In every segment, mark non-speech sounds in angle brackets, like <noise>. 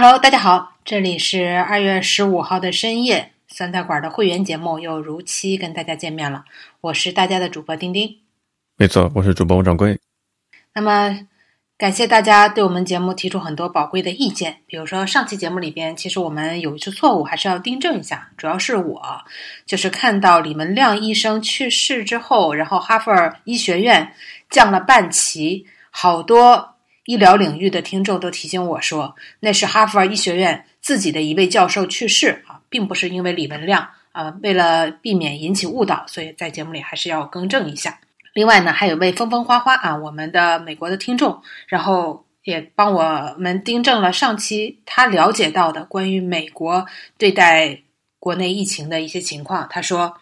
Hello，大家好，这里是二月十五号的深夜，酸菜馆的会员节目又如期跟大家见面了。我是大家的主播丁丁，没错，我是主播王掌柜。那么，感谢大家对我们节目提出很多宝贵的意见，比如说上期节目里边，其实我们有一处错误，还是要订正一下。主要是我就是看到李文亮医生去世之后，然后哈佛医学院降了半旗，好多。医疗领域的听众都提醒我说，那是哈佛医学院自己的一位教授去世啊，并不是因为李文亮啊。为了避免引起误导，所以在节目里还是要更正一下。另外呢，还有位风风花花啊，我们的美国的听众，然后也帮我们订正了上期他了解到的关于美国对待国内疫情的一些情况。他说，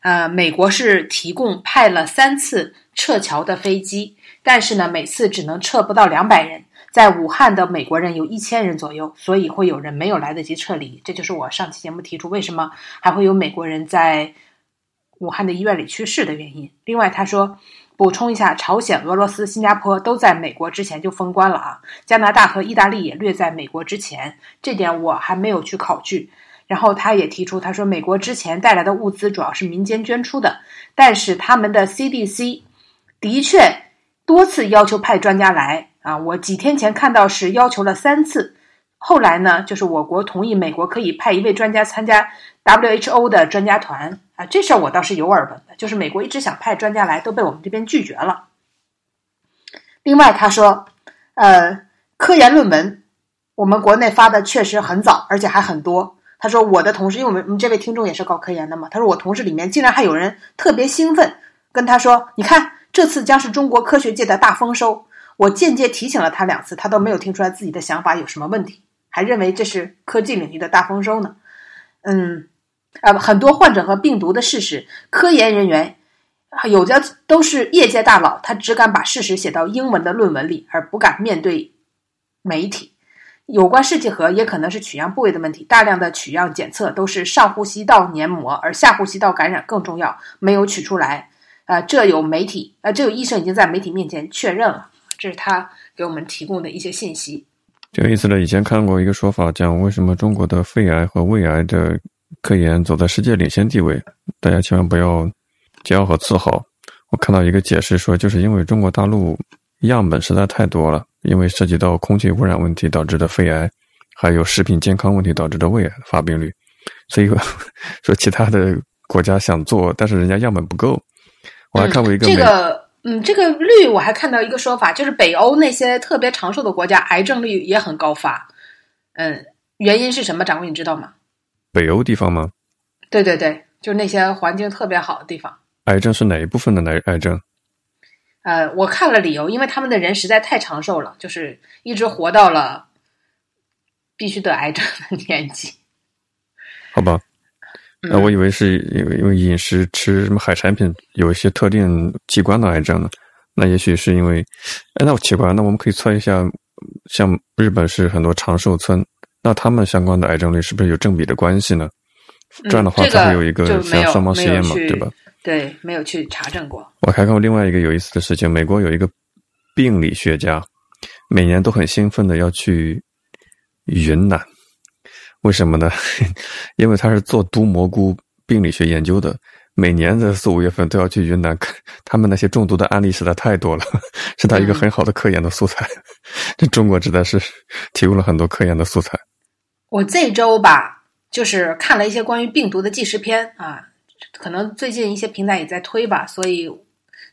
呃，美国是提供派了三次撤侨的飞机。但是呢，每次只能撤不到两百人，在武汉的美国人有一千人左右，所以会有人没有来得及撤离。这就是我上期节目提出为什么还会有美国人在武汉的医院里去世的原因。另外，他说补充一下，朝鲜、俄罗斯、新加坡都在美国之前就封关了啊，加拿大和意大利也略在美国之前，这点我还没有去考据。然后他也提出，他说美国之前带来的物资主要是民间捐出的，但是他们的 CDC 的确。多次要求派专家来啊！我几天前看到是要求了三次，后来呢，就是我国同意美国可以派一位专家参加 WHO 的专家团啊。这事儿我倒是有耳闻的，就是美国一直想派专家来，都被我们这边拒绝了。另外，他说，呃，科研论文我们国内发的确实很早，而且还很多。他说，我的同事，因为我们我们这位听众也是搞科研的嘛，他说我同事里面竟然还有人特别兴奋，跟他说，你看。这次将是中国科学界的大丰收。我间接提醒了他两次，他都没有听出来自己的想法有什么问题，还认为这是科技领域的大丰收呢。嗯，啊，很多患者和病毒的事实，科研人员有的都是业界大佬，他只敢把事实写到英文的论文里，而不敢面对媒体。有关试剂盒也可能是取样部位的问题，大量的取样检测都是上呼吸道黏膜，而下呼吸道感染更重要，没有取出来。啊，这有媒体，啊，这有医生已经在媒体面前确认了，这是他给我们提供的一些信息。这有意思呢，以前看过一个说法，讲为什么中国的肺癌和胃癌的科研走在世界领先地位，大家千万不要骄傲和自豪。我看到一个解释说，就是因为中国大陆样本实在太多了，因为涉及到空气污染问题导致的肺癌，还有食品健康问题导致的胃癌发病率，所以 <laughs> 说其他的国家想做，但是人家样本不够。我还看过一个这个，嗯，这个率我还看到一个说法，就是北欧那些特别长寿的国家，癌症率也很高发。嗯，原因是什么？掌柜，你知道吗？北欧地方吗？对对对，就是那些环境特别好的地方。癌症是哪一部分的癌癌症？呃，我看了理由，因为他们的人实在太长寿了，就是一直活到了必须得癌症的年纪。好吧。那我以为是因为因为饮食吃什么海产品有一些特定器官的癌症呢？那也许是因为，哎，那我奇怪，那我们可以测一下，像日本是很多长寿村，那他们相关的癌症率是不是有正比的关系呢？这样的话才会有一个像双盲实验嘛，对吧？对，没有去查证过。我还看过另外一个有意思的事情，美国有一个病理学家，每年都很兴奋的要去云南。为什么呢？<laughs> 因为他是做毒蘑菇病理学研究的，每年的四五月份都要去云南看，他们那些中毒的案例实在太多了，<laughs> 是他一个很好的科研的素材。这 <laughs> 中国实在是提供了很多科研的素材。我这周吧，就是看了一些关于病毒的纪实片啊，可能最近一些平台也在推吧，所以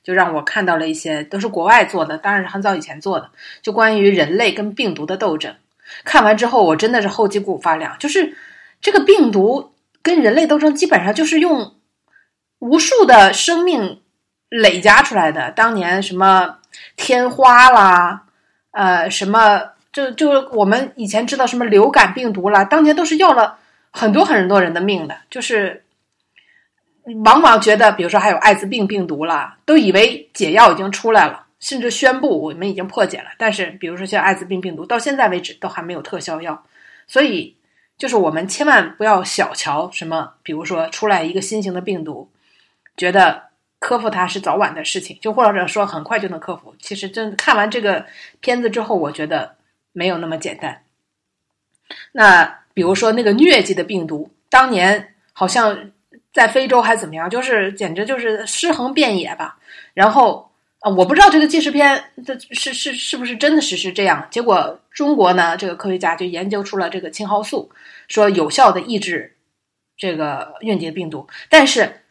就让我看到了一些都是国外做的，当然是很早以前做的，就关于人类跟病毒的斗争。看完之后，我真的是后脊骨发凉。就是这个病毒跟人类斗争，基本上就是用无数的生命累加出来的。当年什么天花啦，呃，什么就就我们以前知道什么流感病毒啦，当年都是要了很多很多人的命的。就是往往觉得，比如说还有艾滋病病毒啦，都以为解药已经出来了。甚至宣布我们已经破解了，但是比如说像艾滋病病毒，到现在为止都还没有特效药，所以就是我们千万不要小瞧什么，比如说出来一个新型的病毒，觉得克服它是早晚的事情，就或者说很快就能克服。其实真看完这个片子之后，我觉得没有那么简单。那比如说那个疟疾的病毒，当年好像在非洲还怎么样，就是简直就是尸横遍野吧。然后啊，我不知道这个纪实片的是是是不是真的实是这样。结果中国呢，这个科学家就研究出了这个青蒿素，说有效的抑制这个疟疾病毒。但是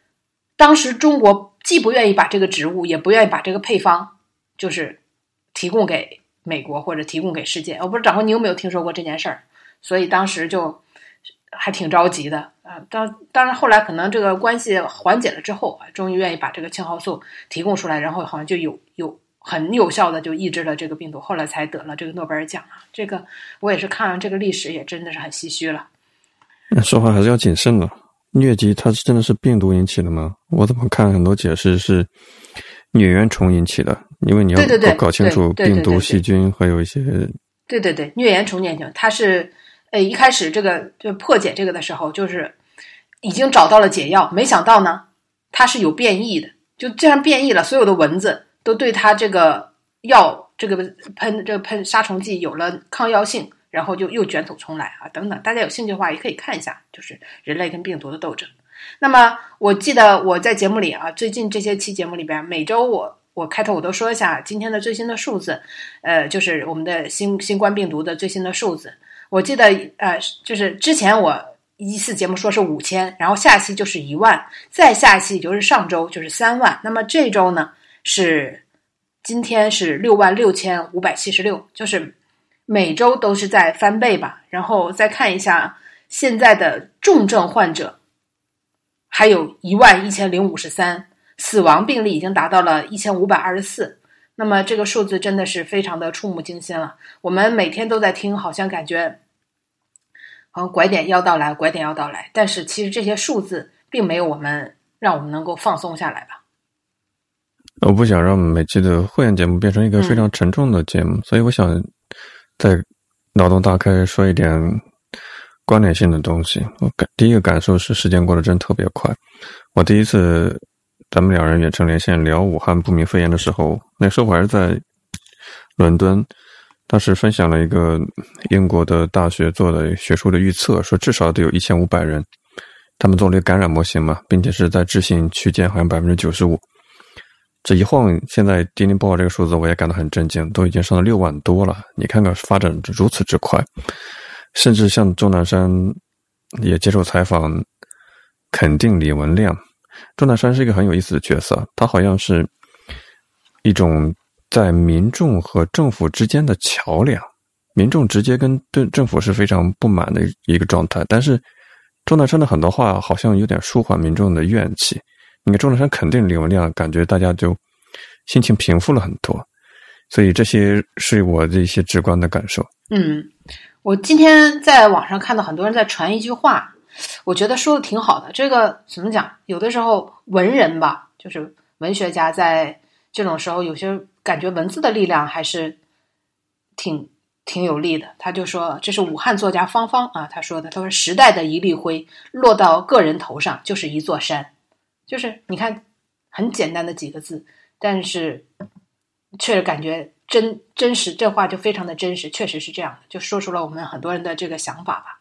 当时中国既不愿意把这个植物，也不愿意把这个配方，就是提供给美国或者提供给世界。我不知道长官你有没有听说过这件事儿？所以当时就还挺着急的啊。当当然后来可能这个关系缓解了之后啊，终于愿意把这个青蒿素提供出来，然后好像就有有很有效的就抑制了这个病毒，后来才得了这个诺贝尔奖啊。这个我也是看了这个历史，也真的是很唏嘘了。说话还是要谨慎的。疟疾它是真的是病毒引起的吗？我怎么看很多解释是疟原虫引起的？因为你要搞清楚病毒、细菌还有一些。对对对，疟原虫引起，它是。呃，一开始这个就破解这个的时候，就是已经找到了解药，没想到呢，它是有变异的，就这样变异了，所有的蚊子都对它这个药，这个喷这个喷杀虫剂有了抗药性，然后就又卷土重来啊，等等，大家有兴趣的话也可以看一下，就是人类跟病毒的斗争。那么我记得我在节目里啊，最近这些期节目里边，每周我我开头我都说一下今天的最新的数字，呃，就是我们的新新冠病毒的最新的数字。我记得，呃，就是之前我一次节目说是五千，然后下期就是一万，再下期就是上周就是三万，那么这周呢是今天是六万六千五百七十六，就是每周都是在翻倍吧。然后再看一下现在的重症患者，还有一万一千零五十三，死亡病例已经达到了一千五百二十四。那么这个数字真的是非常的触目惊心了。我们每天都在听，好像感觉。好像拐点要到来，拐点要到来，但是其实这些数字并没有我们让我们能够放松下来吧。我不想让每期的会员节目变成一个非常沉重的节目，所以我想在脑洞大开说一点关联性的东西。我感第一个感受是时间过得真特别快。我第一次咱们两人远程连线聊武汉不明肺炎的时候，那时候我还是在伦敦。当时分享了一个英国的大学做的学术的预测，说至少得有一千五百人，他们做了一个感染模型嘛，并且是在置信区间，好像百分之九十五。这一晃，现在钉钉报这个数字，我也感到很震惊，都已经上了六万多了。你看看发展如此之快，甚至像钟南山也接受采访，肯定李文亮。钟南山是一个很有意思的角色，他好像是一种。在民众和政府之间的桥梁，民众直接跟对政府是非常不满的一个状态。但是，钟南山的很多话好像有点舒缓民众的怨气。你看，钟南山肯定李文亮，感觉大家就心情平复了很多。所以，这些是我的一些直观的感受。嗯，我今天在网上看到很多人在传一句话，我觉得说的挺好的。这个怎么讲？有的时候文人吧，就是文学家，在这种时候有些。感觉文字的力量还是挺挺有力的。他就说：“这是武汉作家方方啊，他说的。他说时代的一粒灰落到个人头上就是一座山，就是你看很简单的几个字，但是却感觉真真实。这话就非常的真实，确实是这样的，就说出了我们很多人的这个想法吧。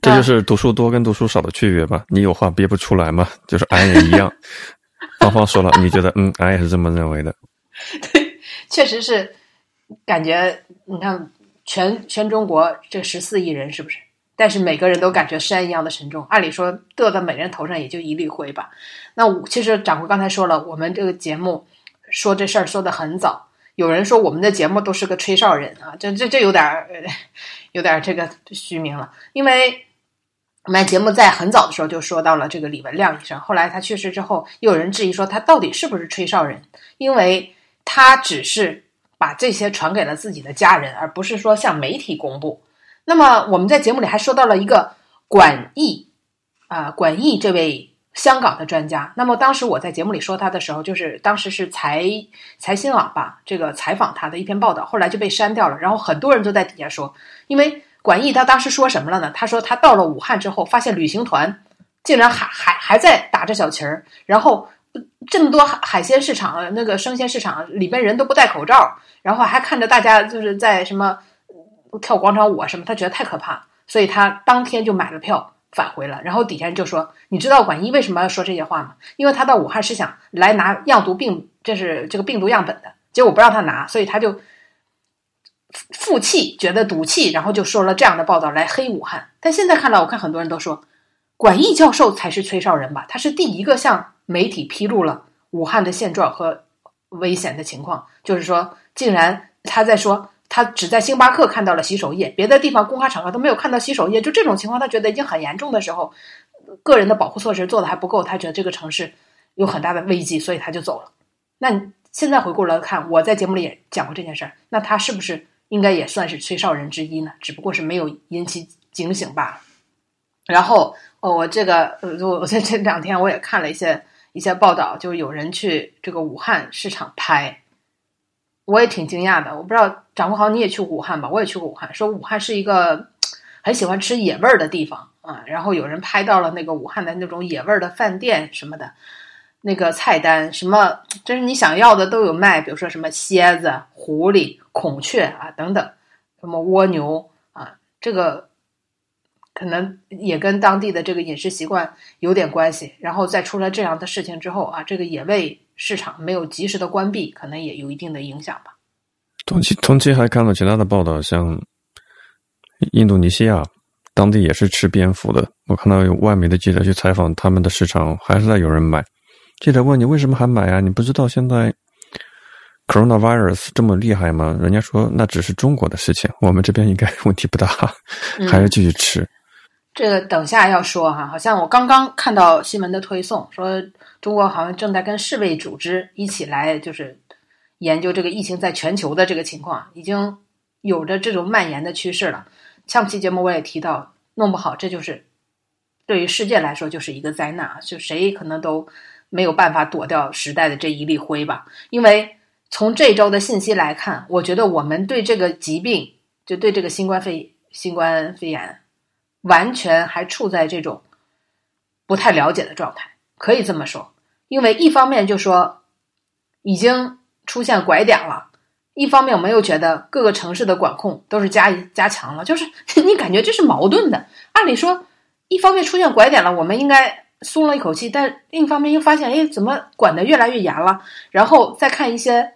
这就是读书多跟读书少的区别吧？你有话憋不出来吗？就是俺也一样。芳芳说了，你觉得嗯，俺也是这么认为的。<laughs> ”对，确实是感觉你看全全中国这十四亿人是不是？但是每个人都感觉山一样的沉重。按理说，掉到每人头上也就一粒灰吧。那我其实掌柜刚才说了，我们这个节目说这事儿说的很早。有人说我们的节目都是个吹哨人啊，这这这有点有点这个虚名了。因为我们节目在很早的时候就说到了这个李文亮医生，后来他去世之后，又有人质疑说他到底是不是吹哨人，因为。他只是把这些传给了自己的家人，而不是说向媒体公布。那么我们在节目里还说到了一个管义啊，管义这位香港的专家。那么当时我在节目里说他的时候，就是当时是财财新网吧这个采访他的一篇报道，后来就被删掉了。然后很多人都在底下说，因为管义他当时说什么了呢？他说他到了武汉之后，发现旅行团竟然还还还在打着小旗儿，然后。这么多海海鲜市场，那个生鲜市场里边人都不戴口罩，然后还看着大家就是在什么跳广场舞啊什么，他觉得太可怕。所以他当天就买了票返回了。然后底下人就说：“你知道管一为什么要说这些话吗？因为他到武汉是想来拿样毒病，这是这个病毒样本的，结果不让他拿，所以他就负气，觉得赌气，然后就说了这样的报道来黑武汉。但现在看来，我看很多人都说，管义教授才是吹哨人吧？他是第一个向媒体披露了武汉的现状和危险的情况，就是说，竟然他在说。”他只在星巴克看到了洗手液，别的地方公开场合都没有看到洗手液。就这种情况，他觉得已经很严重的时候，个人的保护措施做的还不够，他觉得这个城市有很大的危机，所以他就走了。那你现在回过来看，我在节目里也讲过这件事儿，那他是不是应该也算是吹哨人之一呢？只不过是没有引起警醒罢了。然后，哦，我这个，我我在这两天我也看了一些一些报道，就有人去这个武汉市场拍。我也挺惊讶的，我不知道掌握好你也去过武汉吧？我也去过武汉，说武汉是一个很喜欢吃野味儿的地方啊。然后有人拍到了那个武汉的那种野味儿的饭店什么的，那个菜单什么，就是你想要的都有卖，比如说什么蝎子、狐狸、孔雀啊等等，什么蜗牛啊，这个可能也跟当地的这个饮食习惯有点关系。然后再出了这样的事情之后啊，这个野味。市场没有及时的关闭，可能也有一定的影响吧。同期同期还看到其他的报道，像印度尼西亚当地也是吃蝙蝠的。我看到有外媒的记者去采访他们的市场，还是在有人买。记者问你为什么还买啊？你不知道现在 coronavirus 这么厉害吗？人家说那只是中国的事情，我们这边应该问题不大，还是继续吃。这个等下要说哈，好像我刚刚看到新闻的推送说。中国好像正在跟世卫组织一起来，就是研究这个疫情在全球的这个情况，已经有着这种蔓延的趋势了。上期节目我也提到，弄不好这就是对于世界来说就是一个灾难啊！就谁可能都没有办法躲掉时代的这一粒灰吧。因为从这周的信息来看，我觉得我们对这个疾病，就对这个新冠肺新冠肺炎，完全还处在这种不太了解的状态。可以这么说，因为一方面就说已经出现拐点了，一方面我们又觉得各个城市的管控都是加加强了，就是 <laughs> 你感觉这是矛盾的。按理说，一方面出现拐点了，我们应该松了一口气，但另一方面又发现，哎，怎么管的越来越严了？然后再看一些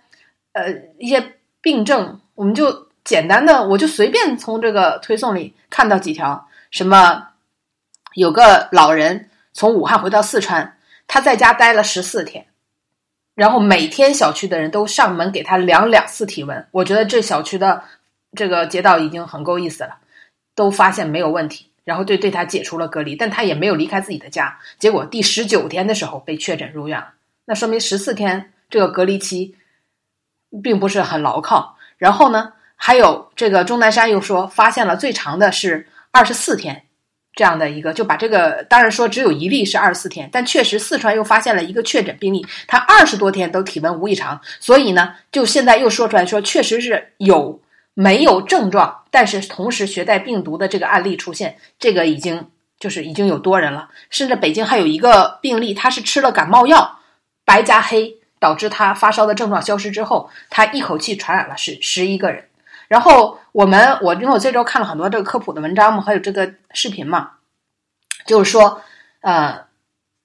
呃一些病症，我们就简单的，我就随便从这个推送里看到几条，什么有个老人。从武汉回到四川，他在家待了十四天，然后每天小区的人都上门给他量两次体温。我觉得这小区的这个街道已经很够意思了，都发现没有问题，然后对对他解除了隔离，但他也没有离开自己的家。结果第十九天的时候被确诊入院了，那说明十四天这个隔离期并不是很牢靠。然后呢，还有这个钟南山又说发现了最长的是二十四天。这样的一个，就把这个当然说只有一例是二十四天，但确实四川又发现了一个确诊病例，他二十多天都体温无异常，所以呢，就现在又说出来说确实是有没有症状，但是同时携带病毒的这个案例出现，这个已经就是已经有多人了，甚至北京还有一个病例，他是吃了感冒药白加黑，导致他发烧的症状消失之后，他一口气传染了是十一个人。然后我们我因为我这周看了很多这个科普的文章嘛，还有这个视频嘛，就是说，呃，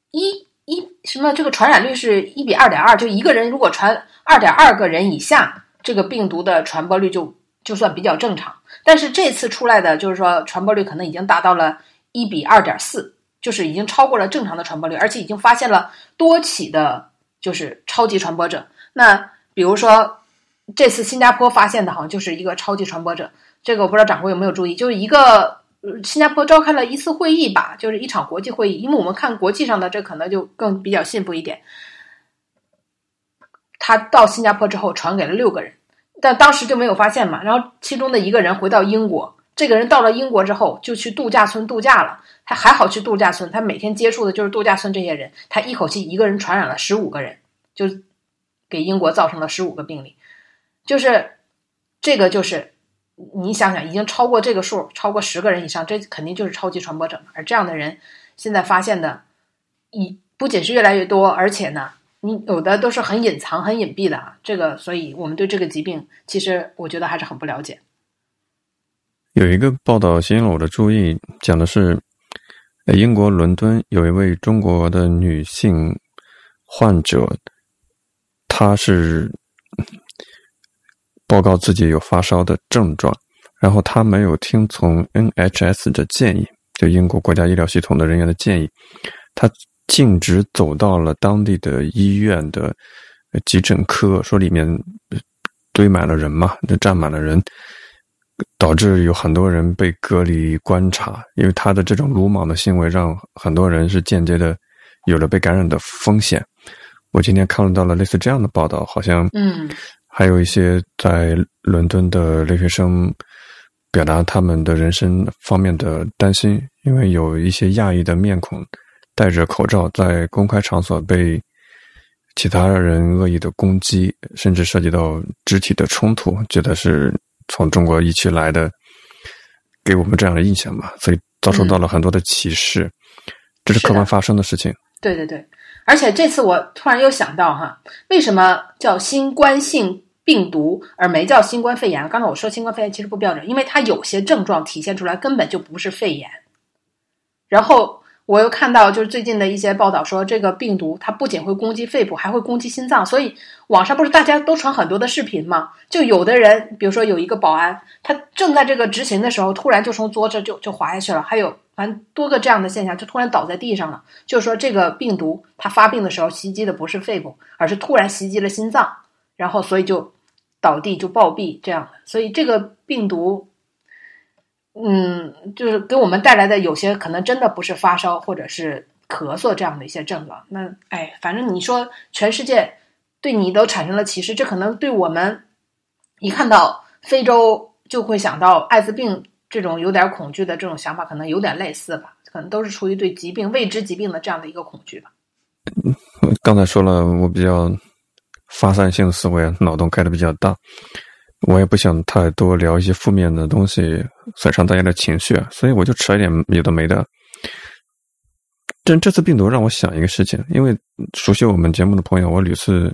一一什么这个传染率是一比二点二，就一个人如果传二点二个人以下，这个病毒的传播率就就算比较正常。但是这次出来的就是说传播率可能已经达到了一比二点四，就是已经超过了正常的传播率，而且已经发现了多起的，就是超级传播者。那比如说。这次新加坡发现的，好像就是一个超级传播者。这个我不知道掌柜有没有注意，就是一个新加坡召开了一次会议吧，就是一场国际会议。因为我们看国际上的，这可能就更比较信服一点。他到新加坡之后传给了六个人，但当时就没有发现嘛。然后其中的一个人回到英国，这个人到了英国之后就去度假村度假了。他还好去度假村，他每天接触的就是度假村这些人。他一口气一个人传染了十五个人，就给英国造成了十五个病例。就是这个，就是你想想，已经超过这个数，超过十个人以上，这肯定就是超级传播者而这样的人，现在发现的，已不仅是越来越多，而且呢，你有的都是很隐藏、很隐蔽的啊。这个，所以我们对这个疾病，其实我觉得还是很不了解。有一个报道吸引了我的注意，讲的是英国伦敦有一位中国的女性患者，她是报告自己有发烧的症状，然后她没有听从 NHS 的建议，就英国国家医疗系统的人员的建议，她径直走到了当地的医院的急诊科，说里面堆满了人嘛，就站满了人。导致有很多人被隔离观察，因为他的这种鲁莽的行为，让很多人是间接的有了被感染的风险。我今天看到了类似这样的报道，好像嗯，还有一些在伦敦的留学生表达他们的人生方面的担心，因为有一些亚裔的面孔戴着口罩在公开场所被其他人恶意的攻击，甚至涉及到肢体的冲突，觉得是。从中国疫区来的，给我们这样的印象吧，所以遭受到了很多的歧视，这是客观发生的事情。对对对，而且这次我突然又想到哈，为什么叫新冠性病毒而没叫新冠肺炎？刚才我说新冠肺炎其实不标准，因为它有些症状体现出来根本就不是肺炎，然后。我又看到，就是最近的一些报道说，这个病毒它不仅会攻击肺部，还会攻击心脏。所以网上不是大家都传很多的视频吗？就有的人，比如说有一个保安，他正在这个执勤的时候，突然就从桌子就就滑下去了。还有反正多个这样的现象，就突然倒在地上了。就是说，这个病毒它发病的时候袭击的不是肺部，而是突然袭击了心脏，然后所以就倒地就暴毙这样的。所以这个病毒。嗯，就是给我们带来的有些可能真的不是发烧或者是咳嗽这样的一些症状。那哎，反正你说全世界对你都产生了歧视，这可能对我们一看到非洲就会想到艾滋病这种有点恐惧的这种想法，可能有点类似吧？可能都是出于对疾病未知疾病的这样的一个恐惧吧。刚才说了，我比较发散性思维，脑洞开的比较大。我也不想太多聊一些负面的东西，损伤大家的情绪，所以我就扯一点有的没的。这这次病毒让我想一个事情，因为熟悉我们节目的朋友，我屡次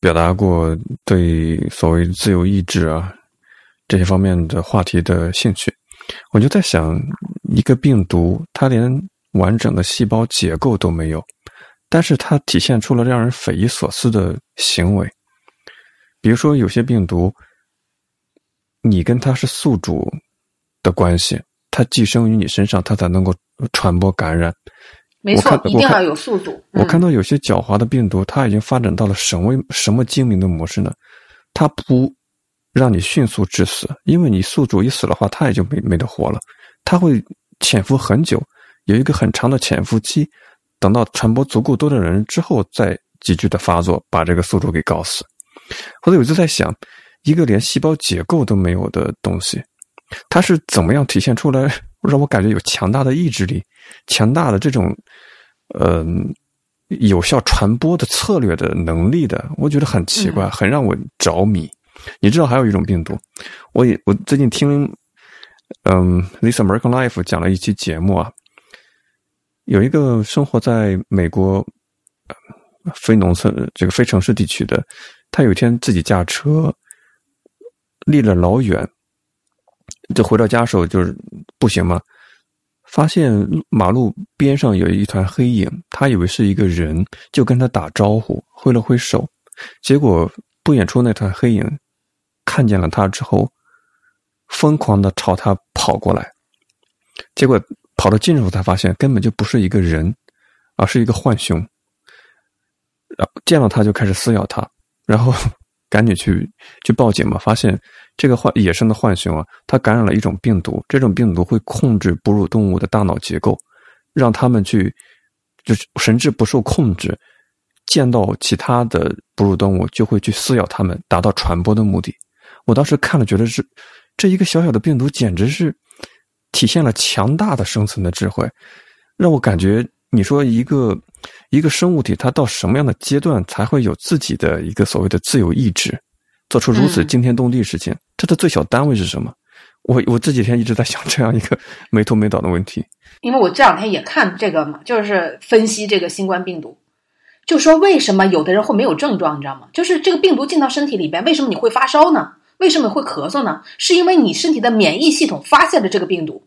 表达过对所谓自由意志啊这些方面的话题的兴趣。我就在想，一个病毒它连完整的细胞结构都没有，但是它体现出了让人匪夷所思的行为。比如说，有些病毒，你跟它是宿主的关系，它寄生于你身上，它才能够传播感染。没错，一定要有宿主。我看到有些狡猾的病毒，它已经发展到了什么什么精明的模式呢？它不让你迅速致死，因为你宿主一死的话，它也就没没得活了。它会潜伏很久，有一个很长的潜伏期，等到传播足够多的人之后，再急剧的发作，把这个宿主给搞死。后来我就在想，一个连细胞结构都没有的东西，它是怎么样体现出来 <laughs> 让我感觉有强大的意志力、强大的这种呃有效传播的策略的能力的？我觉得很奇怪，很让我着迷。你知道还有一种病毒，我也我最近听嗯《This American Life》讲了一期节目啊，有一个生活在美国非农村这个非城市地区的。他有一天自己驾车，离了老远，就回到家时候就是步行嘛，发现马路边上有一团黑影，他以为是一个人，就跟他打招呼，挥了挥手，结果不远处那团黑影看见了他之后，疯狂的朝他跑过来，结果跑到近处才发现根本就不是一个人，而是一个浣熊，然后见到他就开始撕咬他。然后 <laughs> 赶紧去去报警嘛，发现这个浣野生的浣熊啊，它感染了一种病毒，这种病毒会控制哺乳动物的大脑结构，让他们去就是神志不受控制，见到其他的哺乳动物就会去撕咬它们，达到传播的目的。我当时看了，觉得是这一个小小的病毒，简直是体现了强大的生存的智慧，让我感觉你说一个。一个生物体，它到什么样的阶段才会有自己的一个所谓的自由意志，做出如此惊天动地事情？它的最小单位是什么？我我这几天一直在想这样一个没头没脑的问题。因为我这两天也看这个嘛，就是分析这个新冠病毒，就说为什么有的人会没有症状，你知道吗？就是这个病毒进到身体里边，为什么你会发烧呢？为什么会咳嗽呢？是因为你身体的免疫系统发现了这个病毒，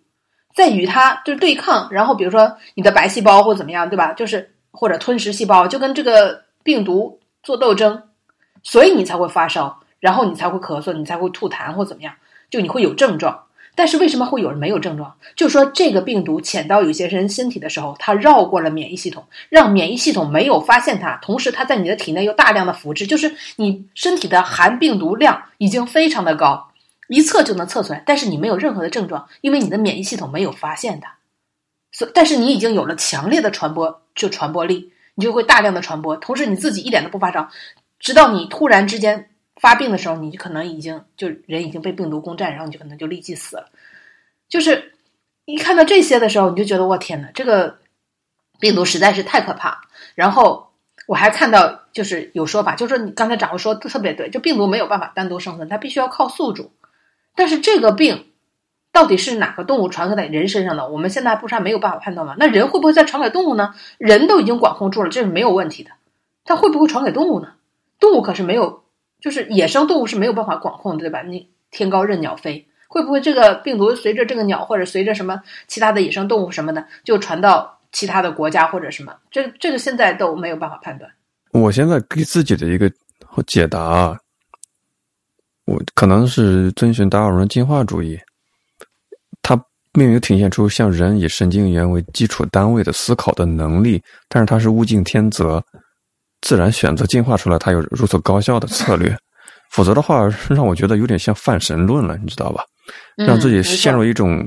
在与它就是对抗，然后比如说你的白细胞或怎么样，对吧？就是或者吞食细胞，就跟这个病毒做斗争，所以你才会发烧，然后你才会咳嗽，你才会吐痰或怎么样，就你会有症状。但是为什么会有人没有症状？就是说这个病毒潜到有些人身体的时候，它绕过了免疫系统，让免疫系统没有发现它。同时，它在你的体内又大量的复制，就是你身体的含病毒量已经非常的高，一测就能测出来。但是你没有任何的症状，因为你的免疫系统没有发现它。所但是你已经有了强烈的传播，就传播力，你就会大量的传播。同时你自己一点都不发烧，直到你突然之间。发病的时候，你就可能已经就人已经被病毒攻占，然后你就可能就立即死了。就是一看到这些的时候，你就觉得我天呐，这个病毒实在是太可怕。然后我还看到就是有说法，就是说你刚才掌握说的特别对，就病毒没有办法单独生存，它必须要靠宿主。但是这个病到底是哪个动物传给在人身上的？我们现在不是还没有办法判断吗？那人会不会再传给动物呢？人都已经管控住了，这是没有问题的。它会不会传给动物呢？动物可是没有。就是野生动物是没有办法管控的，对吧？你天高任鸟飞，会不会这个病毒随着这个鸟或者随着什么其他的野生动物什么的，就传到其他的国家或者什么？这这个现在都没有办法判断。我现在给自己的一个解答，我可能是遵循达尔文进化主义，它并没有体现出像人以神经元为基础单位的思考的能力，但是它是物竞天择。自然选择进化出来，它有如此高效的策略，<laughs> 否则的话，让我觉得有点像泛神论了，你知道吧？让自己陷入一种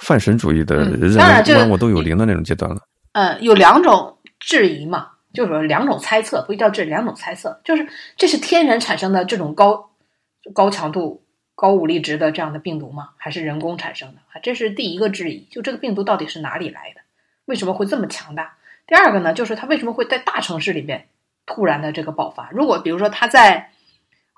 泛神主义的认为万物都有灵的那种阶段了。嗯，有两种质疑嘛，就是说两种猜测，不叫这两种猜测，就是这是天然产生的这种高高强度、高武力值的这样的病毒吗？还是人工产生的？啊，这是第一个质疑，就这个病毒到底是哪里来的？为什么会这么强大？第二个呢，就是它为什么会在大城市里边？突然的这个爆发，如果比如说他在，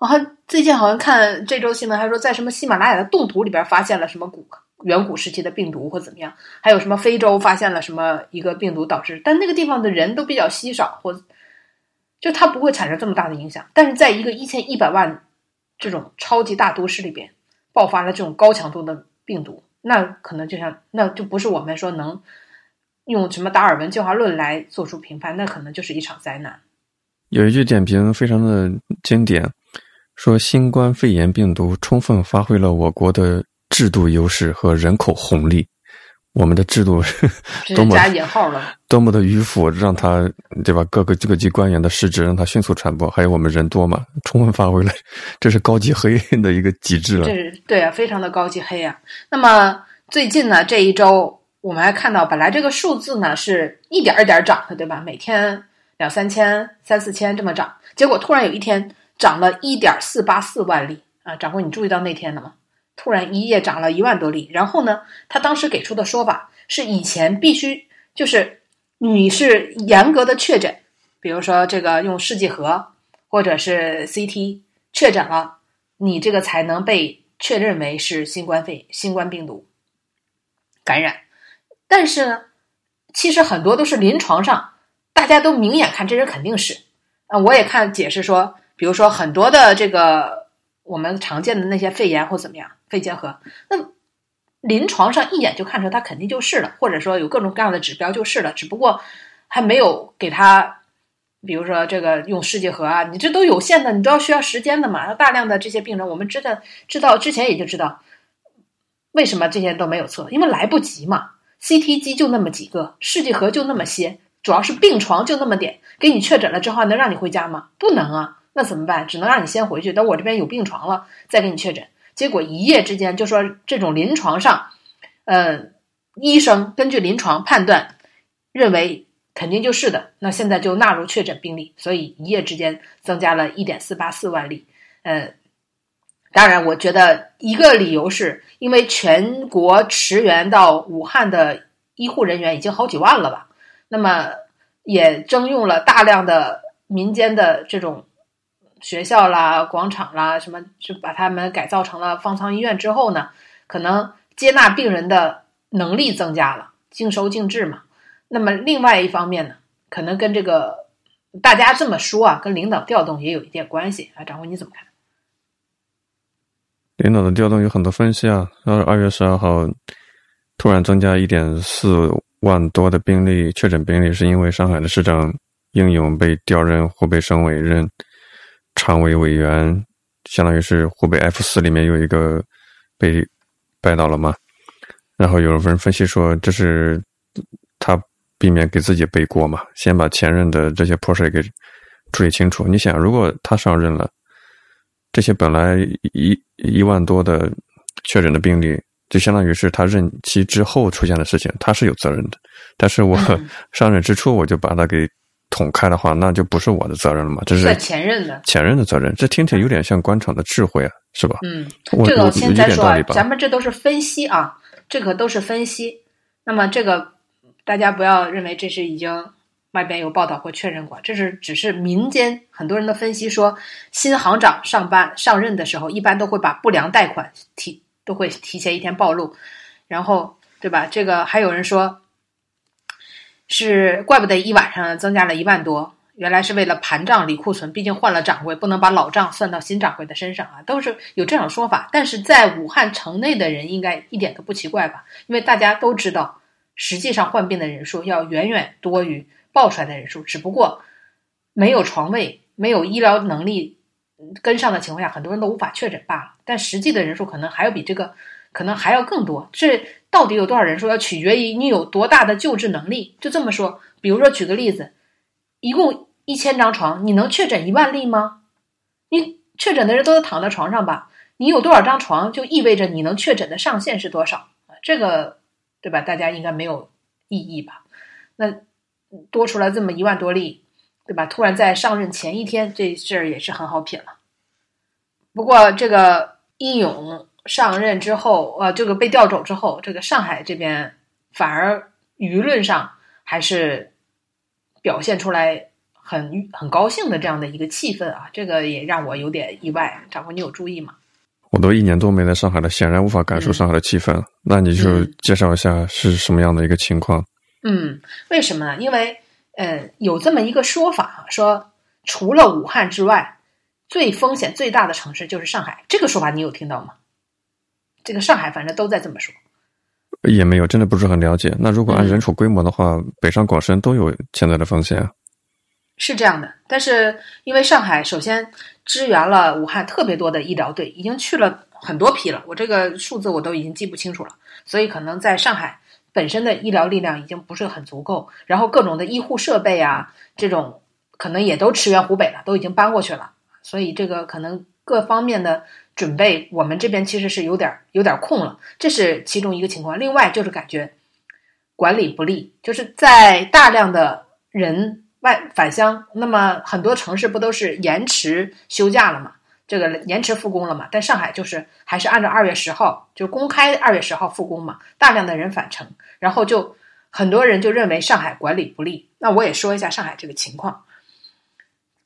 我还最近好像看这周新闻，还说在什么喜马拉雅的冻土里边发现了什么古远古时期的病毒或怎么样，还有什么非洲发现了什么一个病毒导致，但那个地方的人都比较稀少，或就它不会产生这么大的影响。但是在一个一千一百万这种超级大都市里边爆发了这种高强度的病毒，那可能就像那就不是我们说能用什么达尔文进化论来做出评判，那可能就是一场灾难。有一句点评非常的经典，说新冠肺炎病毒充分发挥了我国的制度优势和人口红利。我们的制度 <laughs> 多么加引号了，多么的迂腐，让他对吧？各个各级官员的失职，让他迅速传播。还有我们人多嘛，充分发挥了，这是高级黑的一个极致了。这是对啊，非常的高级黑啊。那么最近呢，这一周我们还看到，本来这个数字呢是一点一点涨的，对吧？每天。两三千、三四千这么涨，结果突然有一天涨了一点四八四万例啊！掌柜，你注意到那天了吗？突然一夜涨了一万多例。然后呢，他当时给出的说法是，以前必须就是你是严格的确诊，比如说这个用试剂盒或者是 CT 确诊了，你这个才能被确认为是新冠肺新冠病毒感染。但是呢，其实很多都是临床上。大家都明眼看这人肯定是，啊，我也看解释说，比如说很多的这个我们常见的那些肺炎或怎么样，肺结核，那临床上一眼就看出来他肯定就是了，或者说有各种各样的指标就是了，只不过还没有给他，比如说这个用试剂盒啊，你这都有限的，你都要需要时间的嘛。大量的这些病人，我们知道知道之前也就知道，为什么这些都没有测，因为来不及嘛。CT 机就那么几个，试剂盒就那么些。主要是病床就那么点，给你确诊了之后能让你回家吗？不能啊，那怎么办？只能让你先回去，等我这边有病床了再给你确诊。结果一夜之间就说这种临床上，呃，医生根据临床判断认为肯定就是的，那现在就纳入确诊病例，所以一夜之间增加了一点四八四万例。呃，当然，我觉得一个理由是因为全国驰援到武汉的医护人员已经好几万了吧。那么也征用了大量的民间的这种学校啦、广场啦，什么是把他们改造成了方舱医院之后呢，可能接纳病人的能力增加了，尽收尽治嘛。那么另外一方面呢，可能跟这个大家这么说啊，跟领导调动也有一点关系啊。掌柜你怎么看？领导的调动有很多分析啊，然后二月十二号突然增加一点四万多的病例确诊病例，是因为上海的市长应勇被调任湖北省委任常委委员，相当于是湖北 F 四里面有一个被拜倒了嘛。然后有人分析说，这是他避免给自己背锅嘛，先把前任的这些破事给处理清楚。你想，如果他上任了，这些本来一一万多的确诊的病例，就相当于是他任期之后出现的事情，他是有责任的。但是我 <laughs> 上任之初我就把他给捅开的话，那就不是我的责任了嘛，这是前任的前任的责任。这听起来有点像官场的智慧啊，是吧？嗯，这个先再说，咱们这都是分析啊。这个都是分析，那么这个大家不要认为这是已经外边有报道或确认过，这是只是民间很多人的分析说，新行长上班上任的时候，一般都会把不良贷款提都会提前一天暴露，然后对吧？这个还有人说，是怪不得一晚上增加了一万多。原来是为了盘账理库存，毕竟换了掌柜，不能把老账算到新掌柜的身上啊，都是有这种说法。但是在武汉城内的人应该一点都不奇怪吧？因为大家都知道，实际上患病的人数要远远多于报出来的人数，只不过没有床位、没有医疗能力跟上的情况下，很多人都无法确诊罢了。但实际的人数可能还要比这个，可能还要更多。这到底有多少人说，要取决于你有多大的救治能力。就这么说，比如说举个例子。一共一千张床，你能确诊一万例吗？你确诊的人都躺在床上吧？你有多少张床，就意味着你能确诊的上限是多少啊？这个对吧？大家应该没有异议吧？那多出来这么一万多例，对吧？突然在上任前一天，这事儿也是很好品了。不过这个义勇上任之后，呃，这个被调走之后，这个上海这边反而舆论上还是。表现出来很很高兴的这样的一个气氛啊，这个也让我有点意外。长官，你有注意吗？我都一年多没来上海了，显然无法感受上海的气氛。那你就介绍一下是什么样的一个情况？嗯，为什么呢？因为呃，有这么一个说法，说除了武汉之外，最风险最大的城市就是上海。这个说法你有听到吗？这个上海反正都在这么说。也没有，真的不是很了解。那如果按人口规模的话，北上广深都有潜在的风险啊。是这样的，但是因为上海首先支援了武汉特别多的医疗队，已经去了很多批了，我这个数字我都已经记不清楚了，所以可能在上海本身的医疗力量已经不是很足够，然后各种的医护设备啊，这种可能也都驰援湖北了，都已经搬过去了，所以这个可能各方面的。准备，我们这边其实是有点有点空了，这是其中一个情况。另外就是感觉管理不力，就是在大量的人外返乡，那么很多城市不都是延迟休假了嘛？这个延迟复工了嘛？但上海就是还是按照二月十号就公开二月十号复工嘛？大量的人返程，然后就很多人就认为上海管理不力。那我也说一下上海这个情况。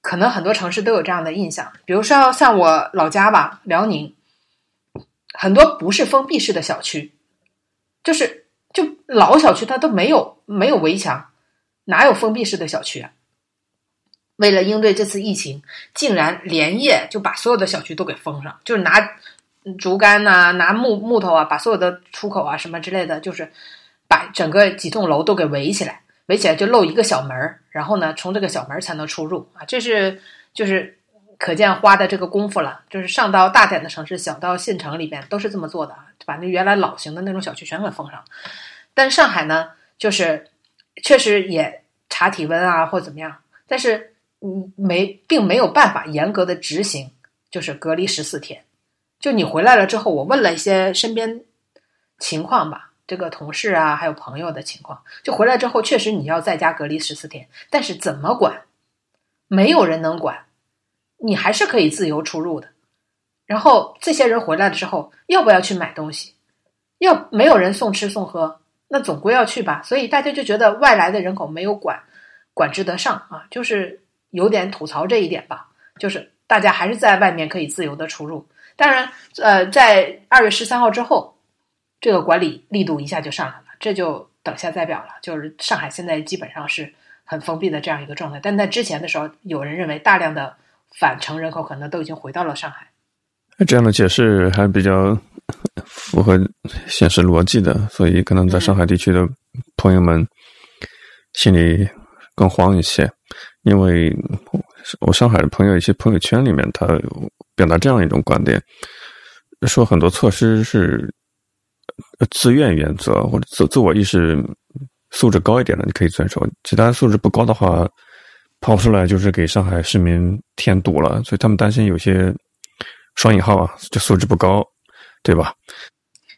可能很多城市都有这样的印象，比如说像我老家吧，辽宁，很多不是封闭式的小区，就是就老小区它都没有没有围墙，哪有封闭式的小区啊？为了应对这次疫情，竟然连夜就把所有的小区都给封上，就是拿竹竿呐，拿木木头啊，把所有的出口啊什么之类的，就是把整个几栋楼都给围起来。围起来就露一个小门儿，然后呢，从这个小门才能出入啊！这是就是可见花的这个功夫了。就是上到大点的城市，小到县城里边都是这么做的，把那原来老型的那种小区全给封上。但上海呢，就是确实也查体温啊，或怎么样，但是嗯，没并没有办法严格的执行，就是隔离十四天。就你回来了之后，我问了一些身边情况吧。这个同事啊，还有朋友的情况，就回来之后，确实你要在家隔离十四天，但是怎么管，没有人能管，你还是可以自由出入的。然后这些人回来了之后，要不要去买东西？要没有人送吃送喝，那总归要去吧。所以大家就觉得外来的人口没有管管制得上啊，就是有点吐槽这一点吧。就是大家还是在外面可以自由的出入。当然，呃，在二月十三号之后。这个管理力度一下就上来了，这就等下再表了。就是上海现在基本上是很封闭的这样一个状态，但在之前的时候，有人认为大量的返程人口可能都已经回到了上海。这样的解释还比较符合现实逻辑的，所以可能在上海地区的朋友们心里更慌一些，因为我上海的朋友一些朋友圈里面，他表达这样一种观点，说很多措施是自愿原则或者自自我意识素质高一点的，你可以遵守；其他素质不高的话，跑出来就是给上海市民添堵了，所以他们担心有些。双引号啊，就素质不高，对吧？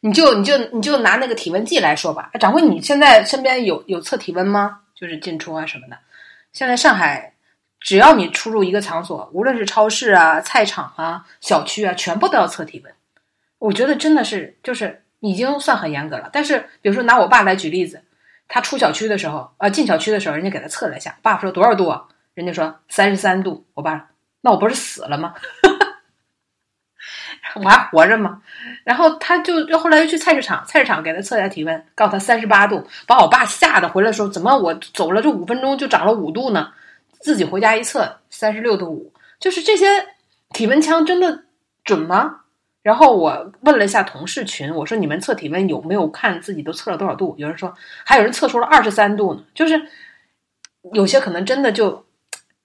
你就你就你就拿那个体温计来说吧，掌柜，你现在身边有有测体温吗？就是进出啊什么的。现在上海，只要你出入一个场所，无论是超市啊、菜场啊、小区啊，全部都要测体温。我觉得真的是就是已经算很严格了。但是，比如说拿我爸来举例子，他出小区的时候，呃，进小区的时候，人家给他测了一下，爸说多少度？啊？人家说三十三度。我爸，那我不是死了吗？<laughs> 我还活着吗？然后他就又后来又去菜市场，菜市场给他测一下体温，告诉他三十八度，把我爸吓得回来说：“怎么我走了这五分钟就长了五度呢？”自己回家一测，三十六度五，就是这些体温枪真的准吗？然后我问了一下同事群，我说：“你们测体温有没有看自己都测了多少度？”有人说还有人测出了二十三度呢，就是有些可能真的就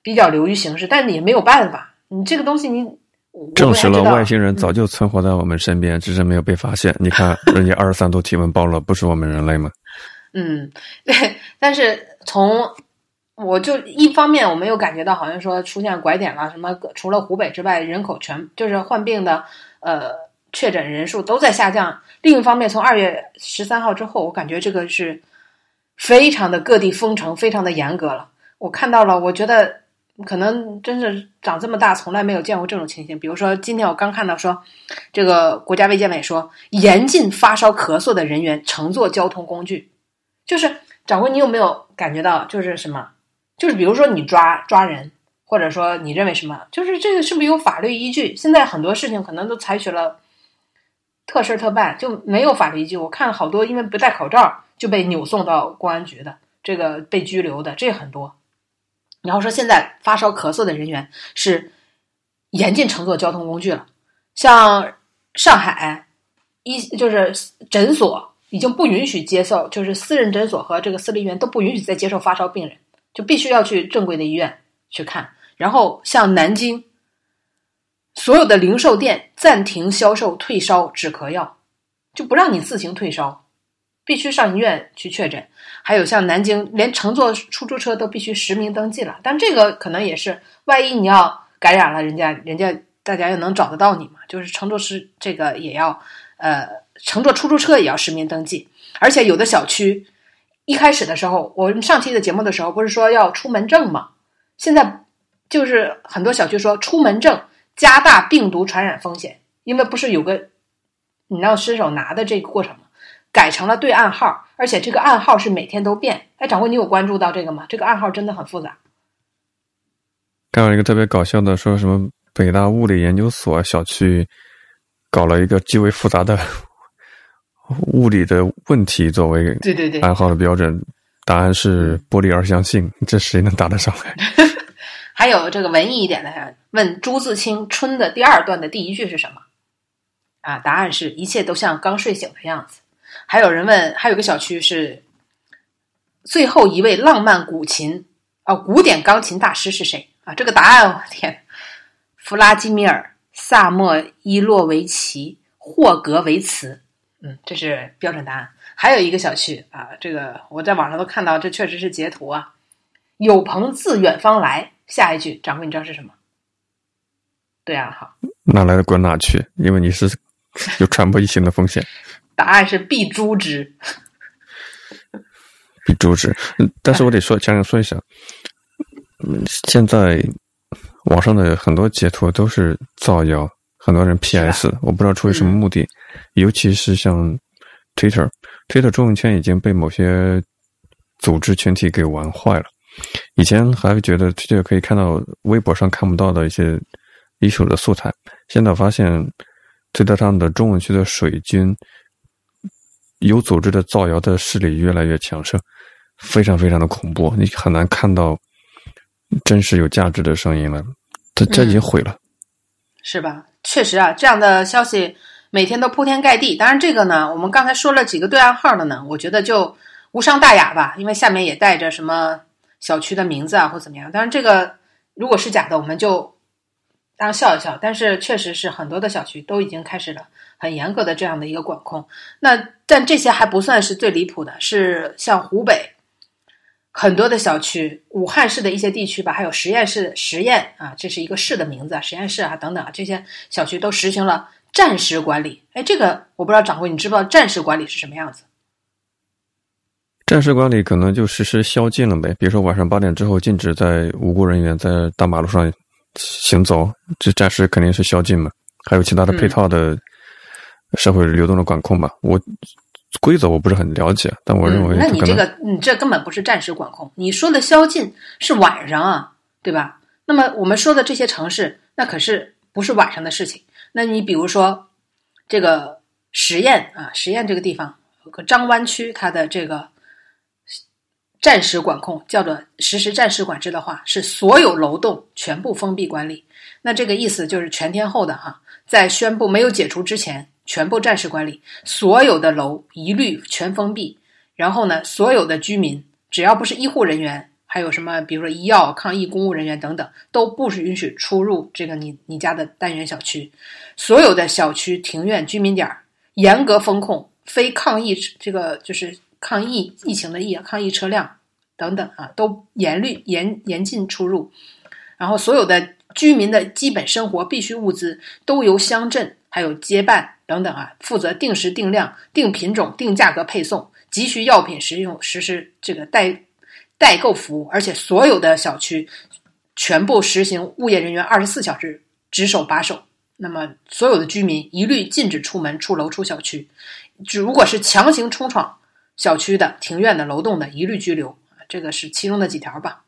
比较流于形式，但是也没有办法，你这个东西你。证实了外星人早就存活在我们身边，只是没有被发现。你看，人家二十三度体温暴露，不是我们人类吗？<laughs> 嗯，对。但是从我就一方面，我没有感觉到好像说出现拐点了，什么除了湖北之外，人口全就是患病的呃确诊人数都在下降。另一方面，从二月十三号之后，我感觉这个是非常的各地封城，非常的严格了。我看到了，我觉得。可能真是长这么大从来没有见过这种情形。比如说，今天我刚看到说，这个国家卫健委说严禁发烧咳嗽的人员乘坐交通工具。就是掌柜，你有没有感觉到就是什么？就是比如说你抓抓人，或者说你认为什么？就是这个是不是有法律依据？现在很多事情可能都采取了特事特办，就没有法律依据。我看好多因为不戴口罩就被扭送到公安局的，这个被拘留的，这很多。然后说，现在发烧咳嗽的人员是严禁乘坐交通工具了。像上海一就是诊所已经不允许接受，就是私人诊所和这个私立医院都不允许再接受发烧病人，就必须要去正规的医院去看。然后像南京，所有的零售店暂停销售退烧止咳药，就不让你自行退烧。必须上医院去确诊，还有像南京，连乘坐出租车都必须实名登记了。但这个可能也是，万一你要感染了，人家人家大家又能找得到你嘛？就是乘坐是这个也要，呃，乘坐出租车也要实名登记。而且有的小区一开始的时候，我们上期的节目的时候不是说要出门证吗？现在就是很多小区说出门证加大病毒传染风险，因为不是有个你让伸手拿的这个过程吗。改成了对暗号，而且这个暗号是每天都变。哎，掌柜，你有关注到这个吗？这个暗号真的很复杂。看到一个特别搞笑的，说什么北大物理研究所小区搞了一个极为复杂的 <laughs> 物理的问题作为对对对暗号的标准，答案是玻璃二象性，这谁能答得上来？<laughs> 还有这个文艺一点的，问朱自清《春》的第二段的第一句是什么？啊，答案是一切都像刚睡醒的样子。还有人问，还有个小区是最后一位浪漫古琴啊，古典钢琴大师是谁啊？这个答案，我天，弗拉基米尔·萨莫伊洛维奇·霍格维茨，嗯，这是标准答案。还有一个小区啊，这个我在网上都看到，这确实是截图啊。有朋自远方来，下一句，掌柜你知道是什么？对啊，好，哪来的滚哪去？因为你是有传播疫情的风险。<laughs> 答案是必诛之，<laughs> 必诛之。但是我得说，强强说一下，现在网上的很多截图都是造谣，很多人 PS，我不知道出于什么目的。尤其是像 Twitter，Twitter 中文圈已经被某些组织群体给玩坏了。以前还觉得 Twitter 可以看到微博上看不到的一些一手的素材，现在发现 Twitter 上的中文区的水军。有组织的造谣的势力越来越强盛，非常非常的恐怖，你很难看到真实有价值的声音了。它这已经毁了，是吧？确实啊，这样的消息每天都铺天盖地。当然，这个呢，我们刚才说了几个对暗号的呢，我觉得就无伤大雅吧，因为下面也带着什么小区的名字啊，或怎么样。当然，这个如果是假的，我们就当笑一笑。但是，确实是很多的小区都已经开始了很严格的这样的一个管控。那但这些还不算是最离谱的，是像湖北。很多的小区，武汉市的一些地区吧，还有实验室实验啊，这是一个市的名字，实验室啊等等啊，这些小区都实行了暂时管理。哎，这个我不知道掌柜，你知不知道暂时管理是什么样子？暂时管理可能就实施宵禁了呗，比如说晚上八点之后禁止在无辜人员在大马路上行走，这暂时肯定是宵禁嘛。还有其他的配套的社会流动的管控吧，我。规则我不是很了解，但我认为那你这个你这根本不是暂时管控。你说的宵禁是晚上啊，对吧？那么我们说的这些城市，那可是不是晚上的事情。那你比如说这个实验啊，实验这个地方有个张湾区，它的这个暂时管控叫做实施暂时管制的话，是所有楼栋全部封闭管理。那这个意思就是全天候的哈，在宣布没有解除之前。全部暂时管理，所有的楼一律全封闭。然后呢，所有的居民只要不是医护人员，还有什么，比如说医药、抗疫公务人员等等，都不是允许出入这个你你家的单元小区。所有的小区、庭院、居民点严格风控，非抗疫这个就是抗疫疫情的疫抗疫车辆等等啊，都严律严严禁出入。然后所有的居民的基本生活必需物资都由乡镇还有街办。等等啊，负责定时定量、定品种、定价格配送，急需药品使用实施这个代代购服务，而且所有的小区全部实行物业人员二十四小时值守把守。那么，所有的居民一律禁止出门、出楼、出小区。如果是强行冲闯小区的、庭院的、楼栋的，一律拘留。这个是其中的几条吧。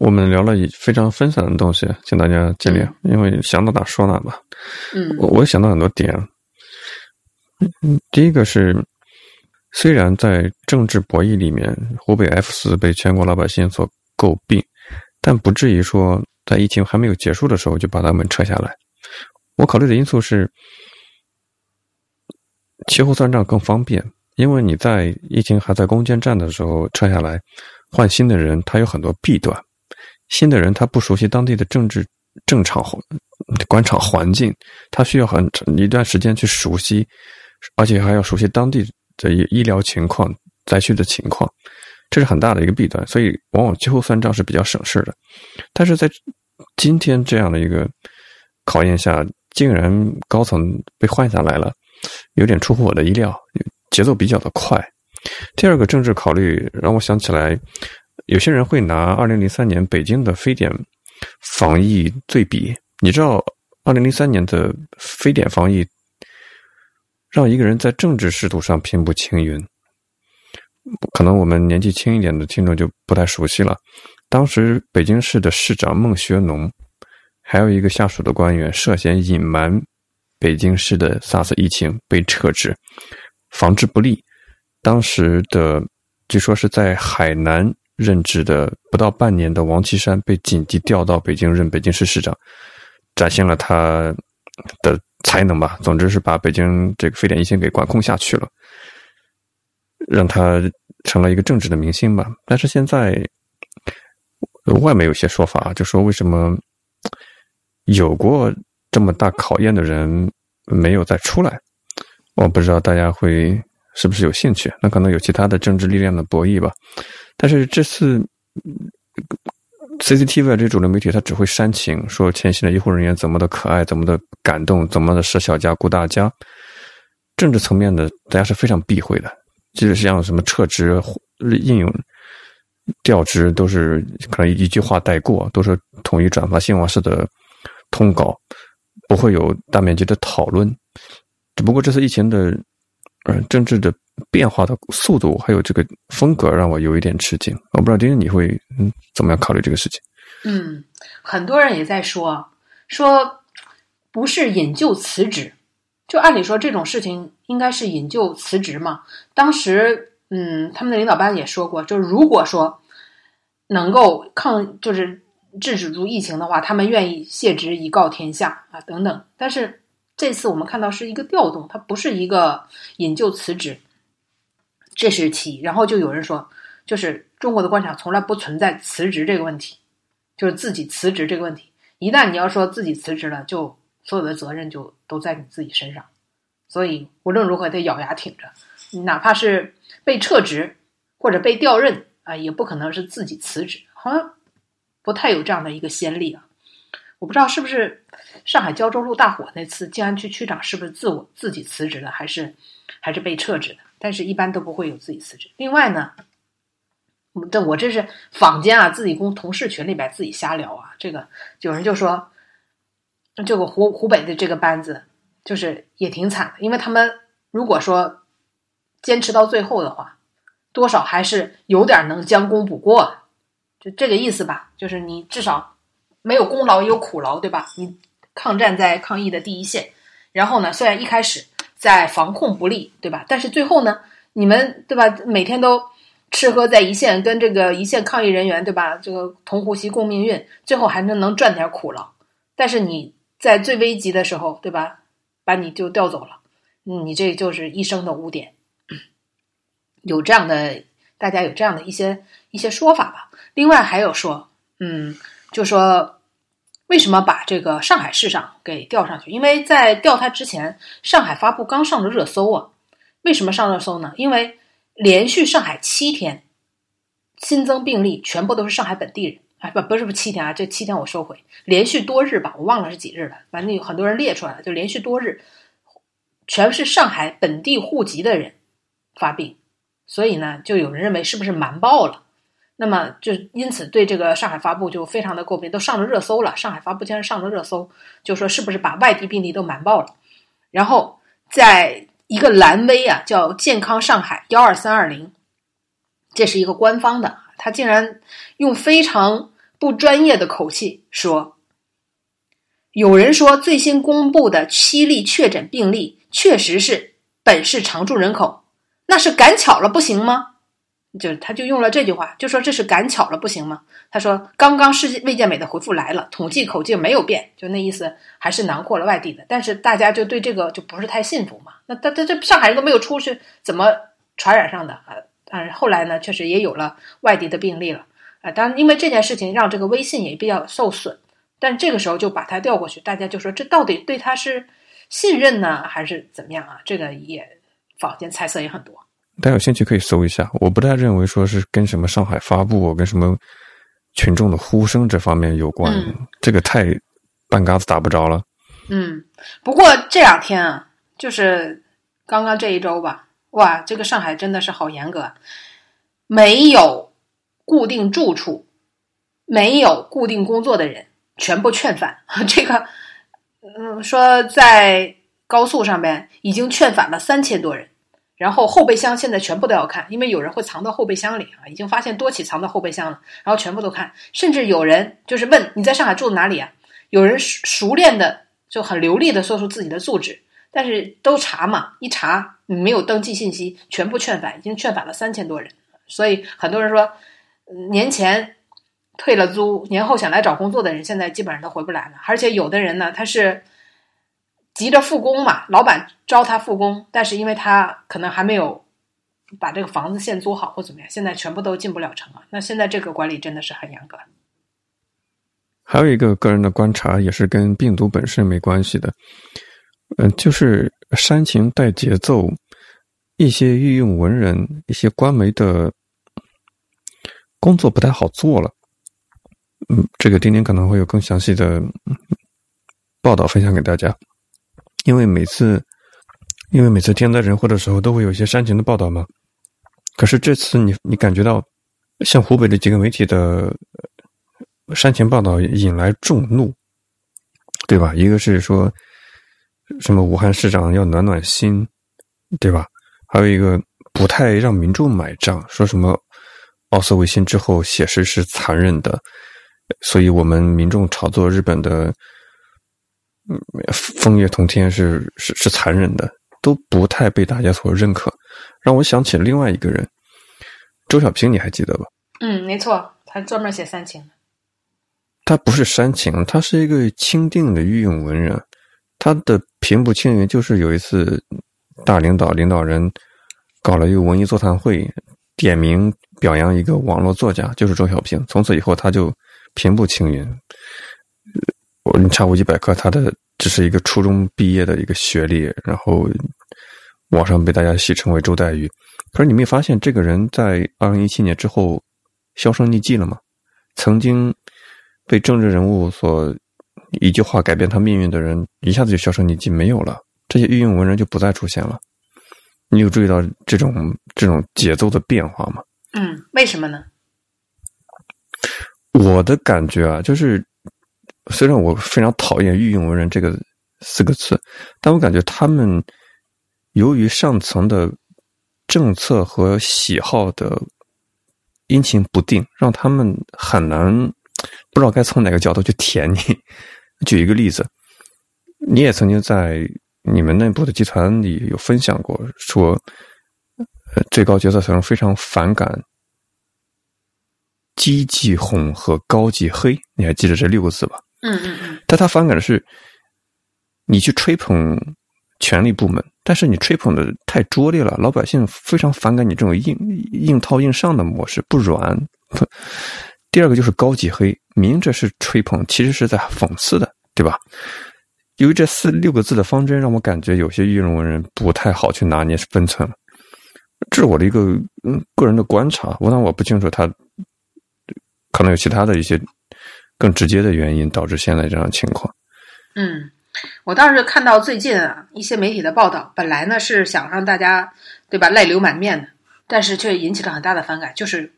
我们聊了非常分散的东西，请大家见谅，因为想到哪说哪吧。嗯，我我想到很多点。嗯，第一个是，虽然在政治博弈里面，湖北 F 四被全国老百姓所诟病，但不至于说在疫情还没有结束的时候就把他们撤下来。我考虑的因素是，秋后算账更方便，因为你在疫情还在攻坚战的时候撤下来，换新的人，他有很多弊端。新的人他不熟悉当地的政治正常环官场环境，他需要很长一段时间去熟悉。而且还要熟悉当地的医疗情况、灾区的情况，这是很大的一个弊端。所以，往往秋后算账是比较省事的。但是在今天这样的一个考验下，竟然高层被换下来了，有点出乎我的意料，节奏比较的快。第二个政治考虑让我想起来，有些人会拿二零零三年北京的非典防疫对比。你知道，二零零三年的非典防疫。让一个人在政治仕途上平步青云，可能我们年纪轻一点的听众就不太熟悉了。当时北京市的市长孟学农，还有一个下属的官员涉嫌隐瞒北京市的 SARS 疫情被撤职，防治不力。当时的据说是在海南任职的不到半年的王岐山被紧急调到北京任北京市市长，展现了他的。才能吧，总之是把北京这个非典疫情给管控下去了，让他成了一个政治的明星吧。但是现在外面有些说法，就说为什么有过这么大考验的人没有再出来？我不知道大家会是不是有兴趣？那可能有其他的政治力量的博弈吧。但是这次。CCTV 这主流媒体，它只会煽情，说前线的医护人员怎么的可爱，怎么的感动，怎么的舍小家顾大家。政治层面的，大家是非常避讳的。即使像什么撤职、应用调职，都是可能一句话带过，都是统一转发新华社的通稿，不会有大面积的讨论。只不过这次疫情的，嗯，政治的。变化的速度还有这个风格让我有一点吃惊，我不知道丁丁你会嗯怎么样考虑这个事情？嗯，很多人也在说说不是引咎辞职，就按理说这种事情应该是引咎辞职嘛。当时嗯，他们的领导班也说过，就是如果说能够抗，就是制止住疫情的话，他们愿意卸职以告天下啊等等。但是这次我们看到是一个调动，它不是一个引咎辞职，这是其一。然后就有人说，就是中国的官场从来不存在辞职这个问题，就是自己辞职这个问题。一旦你要说自己辞职了，就所有的责任就都在你自己身上。所以无论如何得咬牙挺着，哪怕是被撤职或者被调任啊，也不可能是自己辞职，好像不太有这样的一个先例啊。我不知道是不是上海胶州路大火那次，静安区区长是不是自我自己辞职的，还是还是被撤职的？但是一般都不会有自己辞职。另外呢，这我这是坊间啊，自己公同事群里边自己瞎聊啊。这个有人就说，这个湖湖北的这个班子。就是也挺惨的，因为他们如果说坚持到最后的话，多少还是有点能将功补过，就这个意思吧。就是你至少没有功劳也有苦劳，对吧？你抗战在抗疫的第一线，然后呢，虽然一开始在防控不利，对吧？但是最后呢，你们对吧？每天都吃喝在一线，跟这个一线抗疫人员对吧？这个同呼吸共命运，最后还能能赚点苦劳。但是你在最危急的时候，对吧？把你就调走了，你这就是一生的污点。有这样的，大家有这样的一些一些说法吧。另外还有说，嗯，就说为什么把这个上海市长给调上去？因为在调他之前，上海发布刚上的热搜啊。为什么上热搜呢？因为连续上海七天新增病例全部都是上海本地人。啊不不是不七天啊，这七天我收回，连续多日吧，我忘了是几日了，反正有很多人列出来了，就连续多日，全是上海本地户籍的人发病，所以呢，就有人认为是不是瞒报了？那么就因此对这个上海发布就非常的诟病，都上了热搜了，上海发布竟然上了热搜，就说是不是把外地病例都瞒报了？然后在一个蓝 V 啊，叫健康上海幺二三二零，这是一个官方的。他竟然用非常不专业的口气说：“有人说最新公布的七例确诊病例确实是本市常住人口，那是赶巧了不行吗？”就他就用了这句话，就说这是赶巧了不行吗？他说：“刚刚世界卫健委的回复来了，统计口径没有变，就那意思还是囊括了外地的，但是大家就对这个就不是太信服嘛。那他他这上海人都没有出去，怎么传染上的啊？”但是后来呢，确实也有了外地的病例了，啊，当然因为这件事情让这个微信也比较受损，但这个时候就把他调过去，大家就说这到底对他是信任呢，还是怎么样啊？这个也坊间猜测也很多。大家有兴趣可以搜一下，我不太认为说是跟什么上海发布、跟什么群众的呼声这方面有关，这个太半嘎子打不着了。嗯，不过这两天啊，就是刚刚这一周吧。哇，这个上海真的是好严格，没有固定住处、没有固定工作的人全部劝返。<laughs> 这个，嗯，说在高速上边已经劝返了三千多人，然后后备箱现在全部都要看，因为有人会藏到后备箱里啊，已经发现多起藏到后备箱了，然后全部都看，甚至有人就是问你在上海住哪里啊？有人熟熟练的就很流利的说出自己的住址。但是都查嘛，一查没有登记信息，全部劝返，已经劝返了三千多人。所以很多人说，年前退了租，年后想来找工作的人，现在基本上都回不来了。而且有的人呢，他是急着复工嘛，老板招他复工，但是因为他可能还没有把这个房子现租好或怎么样，现在全部都进不了城了。那现在这个管理真的是很严格。还有一个个人的观察，也是跟病毒本身没关系的。嗯，就是煽情带节奏，一些御用文人、一些官媒的工作不太好做了。嗯，这个丁丁可能会有更详细的报道分享给大家。因为每次，因为每次天灾人祸的时候，都会有一些煽情的报道嘛。可是这次，你你感觉到像湖北的几个媒体的煽情报道引来众怒，对吧？一个是说。什么武汉市长要暖暖心，对吧？还有一个不太让民众买账，说什么奥斯维辛之后写实是残忍的，所以我们民众炒作日本的风月同天是是是残忍的，都不太被大家所认可，让我想起了另外一个人，周小平，你还记得吧？嗯，没错，他专门写煽情他不是煽情，他是一个钦定的御用文人。他的平步青云就是有一次大领导领导人搞了一个文艺座谈会，点名表扬一个网络作家，就是周小平。从此以后，他就平步青云。我查维基百科，他的只是一个初中毕业的一个学历，然后网上被大家戏称为周黛玉。可是你没发现，这个人在二零一七年之后销声匿迹了吗？曾经。被政治人物所一句话改变他命运的人，一下子就销声匿迹，没有了。这些御用文人就不再出现了。你有注意到这种这种节奏的变化吗？嗯，为什么呢？我的感觉啊，就是虽然我非常讨厌“御用文人”这个四个字，但我感觉他们由于上层的政策和喜好的阴晴不定，让他们很难。不知道该从哪个角度去舔你。举一个例子，你也曾经在你们内部的集团里有分享过，说，最高决策层非常反感低级红和高级黑。你还记得这六个字吧？但他反感的是，你去吹捧权力部门，但是你吹捧的太拙劣了，老百姓非常反感你这种硬硬套硬上的模式，不软。<laughs> 第二个就是高级黑，明着是吹捧，其实是在讽刺的，对吧？由于这四六个字的方针，让我感觉有些议论文人不太好去拿捏分寸，这是我的一个嗯个人的观察。我当然我不清楚他可能有其他的一些更直接的原因导致现在这样情况。嗯，我倒是看到最近啊一些媒体的报道，本来呢是想让大家对吧泪流满面的，但是却引起了很大的反感，就是。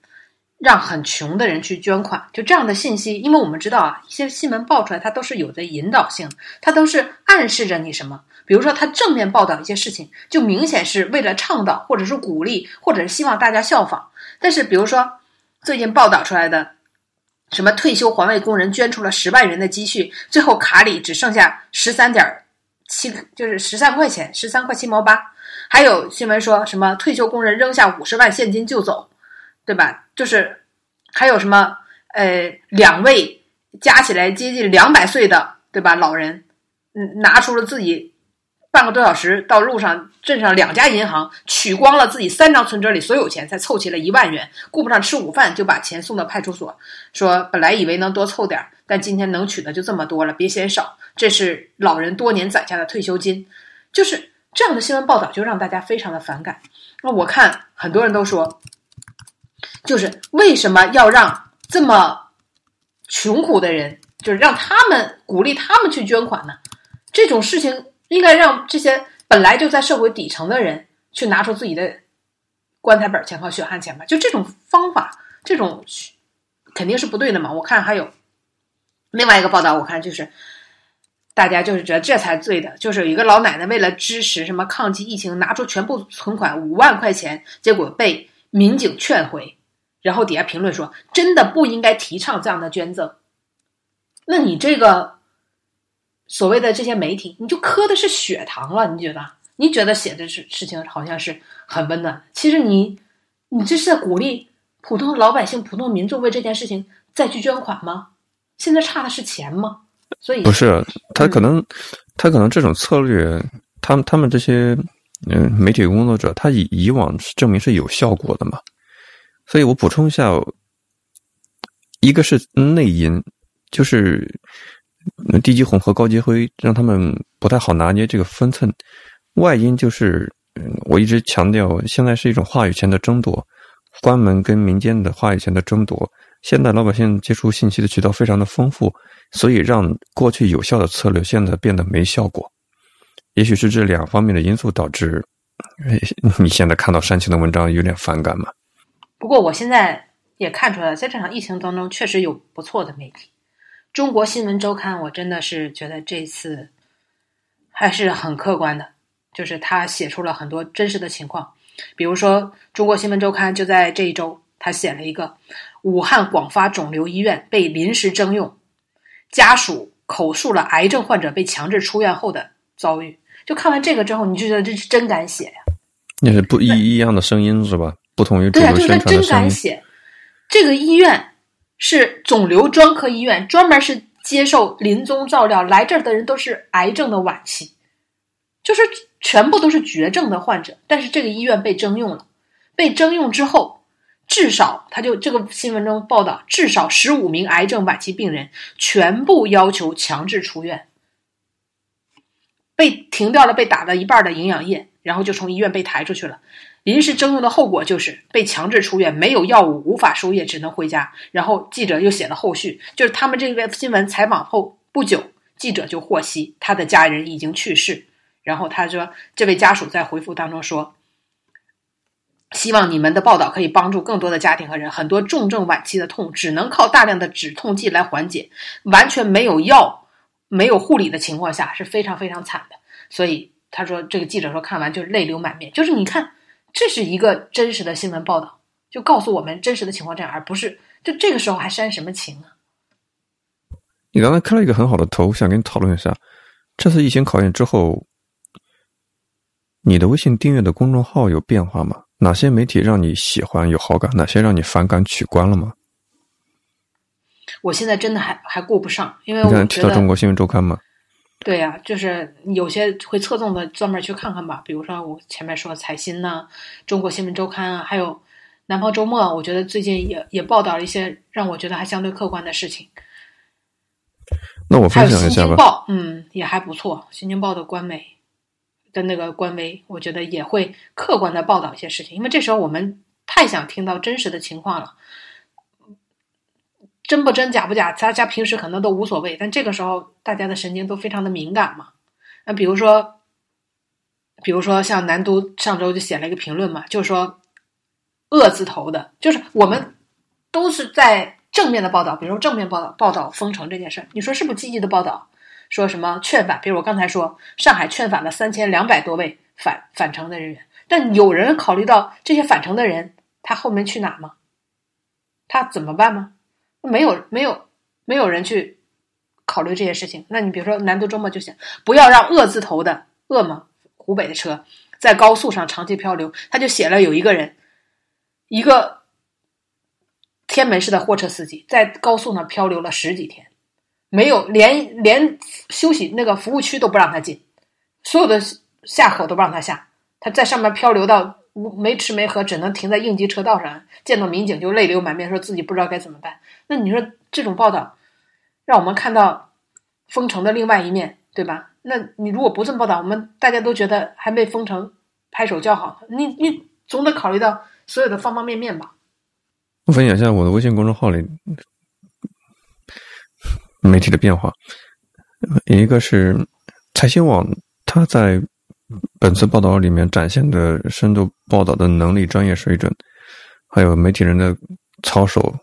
让很穷的人去捐款，就这样的信息，因为我们知道啊，一些新闻爆出来，它都是有的引导性，它都是暗示着你什么。比如说，它正面报道一些事情，就明显是为了倡导，或者是鼓励，或者是希望大家效仿。但是，比如说最近报道出来的，什么退休环卫工人捐出了十万元的积蓄，最后卡里只剩下十三点七，就是十三块钱，十三块七毛八。还有新闻说什么退休工人扔下五十万现金就走。对吧？就是还有什么呃，两位加起来接近两百岁的，对吧？老人，嗯，拿出了自己半个多小时到路上镇上两家银行取光了自己三张存折里所有钱，才凑齐了一万元。顾不上吃午饭，就把钱送到派出所，说本来以为能多凑点但今天能取的就这么多了，别嫌少。这是老人多年攒下的退休金，就是这样的新闻报道就让大家非常的反感。那我看很多人都说。就是为什么要让这么穷苦的人，就是让他们鼓励他们去捐款呢？这种事情应该让这些本来就在社会底层的人去拿出自己的棺材本钱和血汗钱吧。就这种方法，这种肯定是不对的嘛。我看还有另外一个报道，我看就是大家就是觉得这才对的，就是有一个老奶奶为了支持什么抗击疫情，拿出全部存款五万块钱，结果被民警劝回。然后底下评论说：“真的不应该提倡这样的捐赠。”那你这个所谓的这些媒体，你就磕的是血糖了？你觉得？你觉得写的事事情好像是很温暖，其实你你这是在鼓励普通老百姓、普通民众为这件事情再去捐款吗？现在差的是钱吗？所以不是他可能他可能这种策略，他们他们这些嗯媒体工作者，他以以往是证明是有效果的嘛？所以我补充一下，一个是内因，就是低级红和高级灰让他们不太好拿捏这个分寸；外因就是，我一直强调，现在是一种话语权的争夺，官门跟民间的话语权的争夺。现在老百姓接触信息的渠道非常的丰富，所以让过去有效的策略现在变得没效果。也许是这两方面的因素导致你现在看到煽情的文章有点反感嘛？不过我现在也看出来，在这场疫情当中，确实有不错的媒体。中国新闻周刊，我真的是觉得这次还是很客观的，就是他写出了很多真实的情况。比如说，中国新闻周刊就在这一周，他写了一个武汉广发肿瘤医院被临时征用，家属口述了癌症患者被强制出院后的遭遇。就看完这个之后，你就觉得这是真敢写呀？那是不一一样的声音是吧？不同于对啊，就是他真敢写。这个医院是肿瘤专科医院，专门是接受临终照料，来这儿的人都是癌症的晚期，就是全部都是绝症的患者。但是这个医院被征用了，被征用之后，至少他就这个新闻中报道，至少十五名癌症晚期病人全部要求强制出院，被停掉了被打了一半的营养液，然后就从医院被抬出去了。临时征用的后果就是被强制出院，没有药物，无法输液，只能回家。然后记者又写了后续，就是他们这个新闻采访后不久，记者就获悉他的家人已经去世。然后他说，这位家属在回复当中说，希望你们的报道可以帮助更多的家庭和人。很多重症晚期的痛只能靠大量的止痛剂来缓解，完全没有药、没有护理的情况下是非常非常惨的。所以他说，这个记者说看完就泪流满面，就是你看。这是一个真实的新闻报道，就告诉我们真实的情况这样，而不是就这个时候还煽什么情啊？你刚才开了一个很好的头，想跟你讨论一下，这次疫情考验之后，你的微信订阅的公众号有变化吗？哪些媒体让你喜欢有好感？哪些让你反感取关了吗？我现在真的还还顾不上，因为我提到中国新闻周刊吗？对呀，就是有些会侧重的专门去看看吧，比如说我前面说财新呐，中国新闻周刊啊，还有南方周末，我觉得最近也也报道了一些让我觉得还相对客观的事情。那我分享一下吧。新京报，嗯，也还不错。新京报的官媒的那个官微，我觉得也会客观的报道一些事情，因为这时候我们太想听到真实的情况了。真不真假不假，大家平时可能都无所谓，但这个时候大家的神经都非常的敏感嘛。那比如说，比如说像南都上周就写了一个评论嘛，就是说“恶”字头的，就是我们都是在正面的报道，比如说正面报道报道封城这件事儿，你说是不是积极的报道？说什么劝返？比如我刚才说上海劝返了三千两百多位返返城的人员，但有人考虑到这些返程的人他后面去哪吗？他怎么办吗？没有没有没有人去考虑这些事情。那你比如说南都周末就行不要让“恶”字头的“恶”嘛，湖北的车在高速上长期漂流，他就写了有一个人，一个天门市的货车司机在高速上漂流了十几天，没有连连休息那个服务区都不让他进，所有的下口都不让他下，他在上面漂流到。没吃没喝，只能停在应急车道上。见到民警就泪流满面，说自己不知道该怎么办。那你说这种报道，让我们看到封城的另外一面，对吧？那你如果不这么报道，我们大家都觉得还没封城，拍手叫好。你你总得考虑到所有的方方面面吧。我分享一下我的微信公众号里媒体的变化，一个是财新网，它在。本次报道里面展现的深度报道的能力、专业水准，还有媒体人的操守，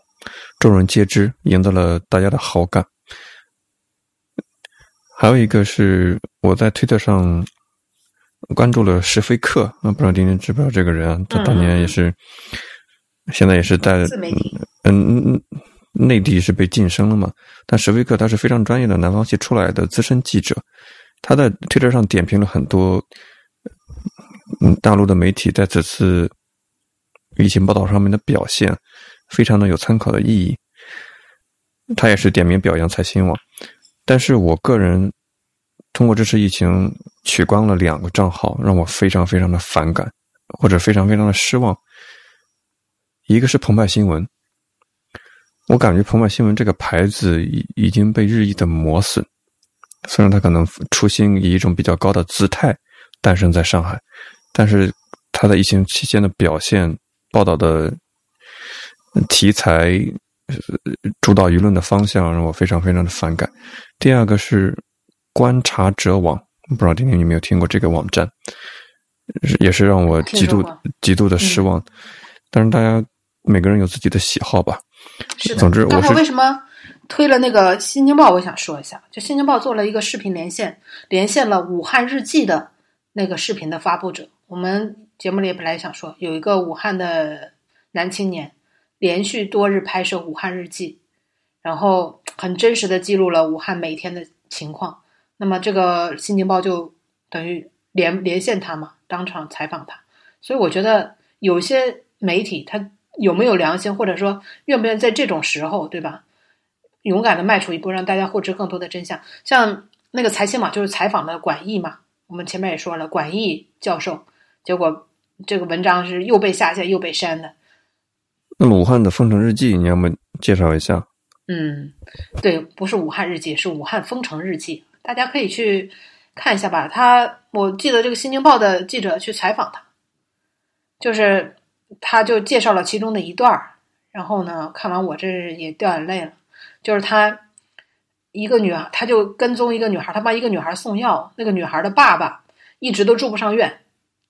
众人皆知，赢得了大家的好感。还有一个是我在推特上关注了石飞克，啊，不知道丁丁知不知道这个人啊？他当年也是，现在也是在嗯内地是被晋升了嘛？但石飞克他是非常专业的南方系出来的资深记者。他在推特上点评了很多，嗯，大陆的媒体在此次疫情报道上面的表现，非常的有参考的意义。他也是点名表扬财新网，但是我个人通过这次疫情取关了两个账号，让我非常非常的反感，或者非常非常的失望。一个是澎湃新闻，我感觉澎湃新闻这个牌子已已经被日益的磨损。虽然他可能初心以一种比较高的姿态诞生在上海，但是他在疫情期间的表现、报道的题材、主导舆论的方向让我非常非常的反感。第二个是观察者网，不知道丁丁有没有听过这个网站，也是让我极度极度的失望。但是大家每个人有自己的喜好吧。是的。总之，我是为什么？推了那个《新京报》，我想说一下，就《新京报》做了一个视频连线，连线了《武汉日记》的那个视频的发布者。我们节目里本来想说，有一个武汉的男青年，连续多日拍摄《武汉日记》，然后很真实的记录了武汉每天的情况。那么这个《新京报》就等于连连线他嘛，当场采访他。所以我觉得有些媒体他有没有良心，或者说愿不愿意在这种时候，对吧？勇敢的迈出一步，让大家获知更多的真相。像那个财新网就是采访的管义嘛，我们前面也说了，管义教授，结果这个文章是又被下线又被删的。那么武汉的封城日记，你要么介绍一下？嗯，对，不是武汉日记，是武汉封城日记，大家可以去看一下吧。他我记得这个《新京报》的记者去采访他，就是他就介绍了其中的一段儿，然后呢，看完我这也掉眼泪了。就是他一个女孩，他就跟踪一个女孩，他帮一个女孩送药，那个女孩的爸爸一直都住不上院，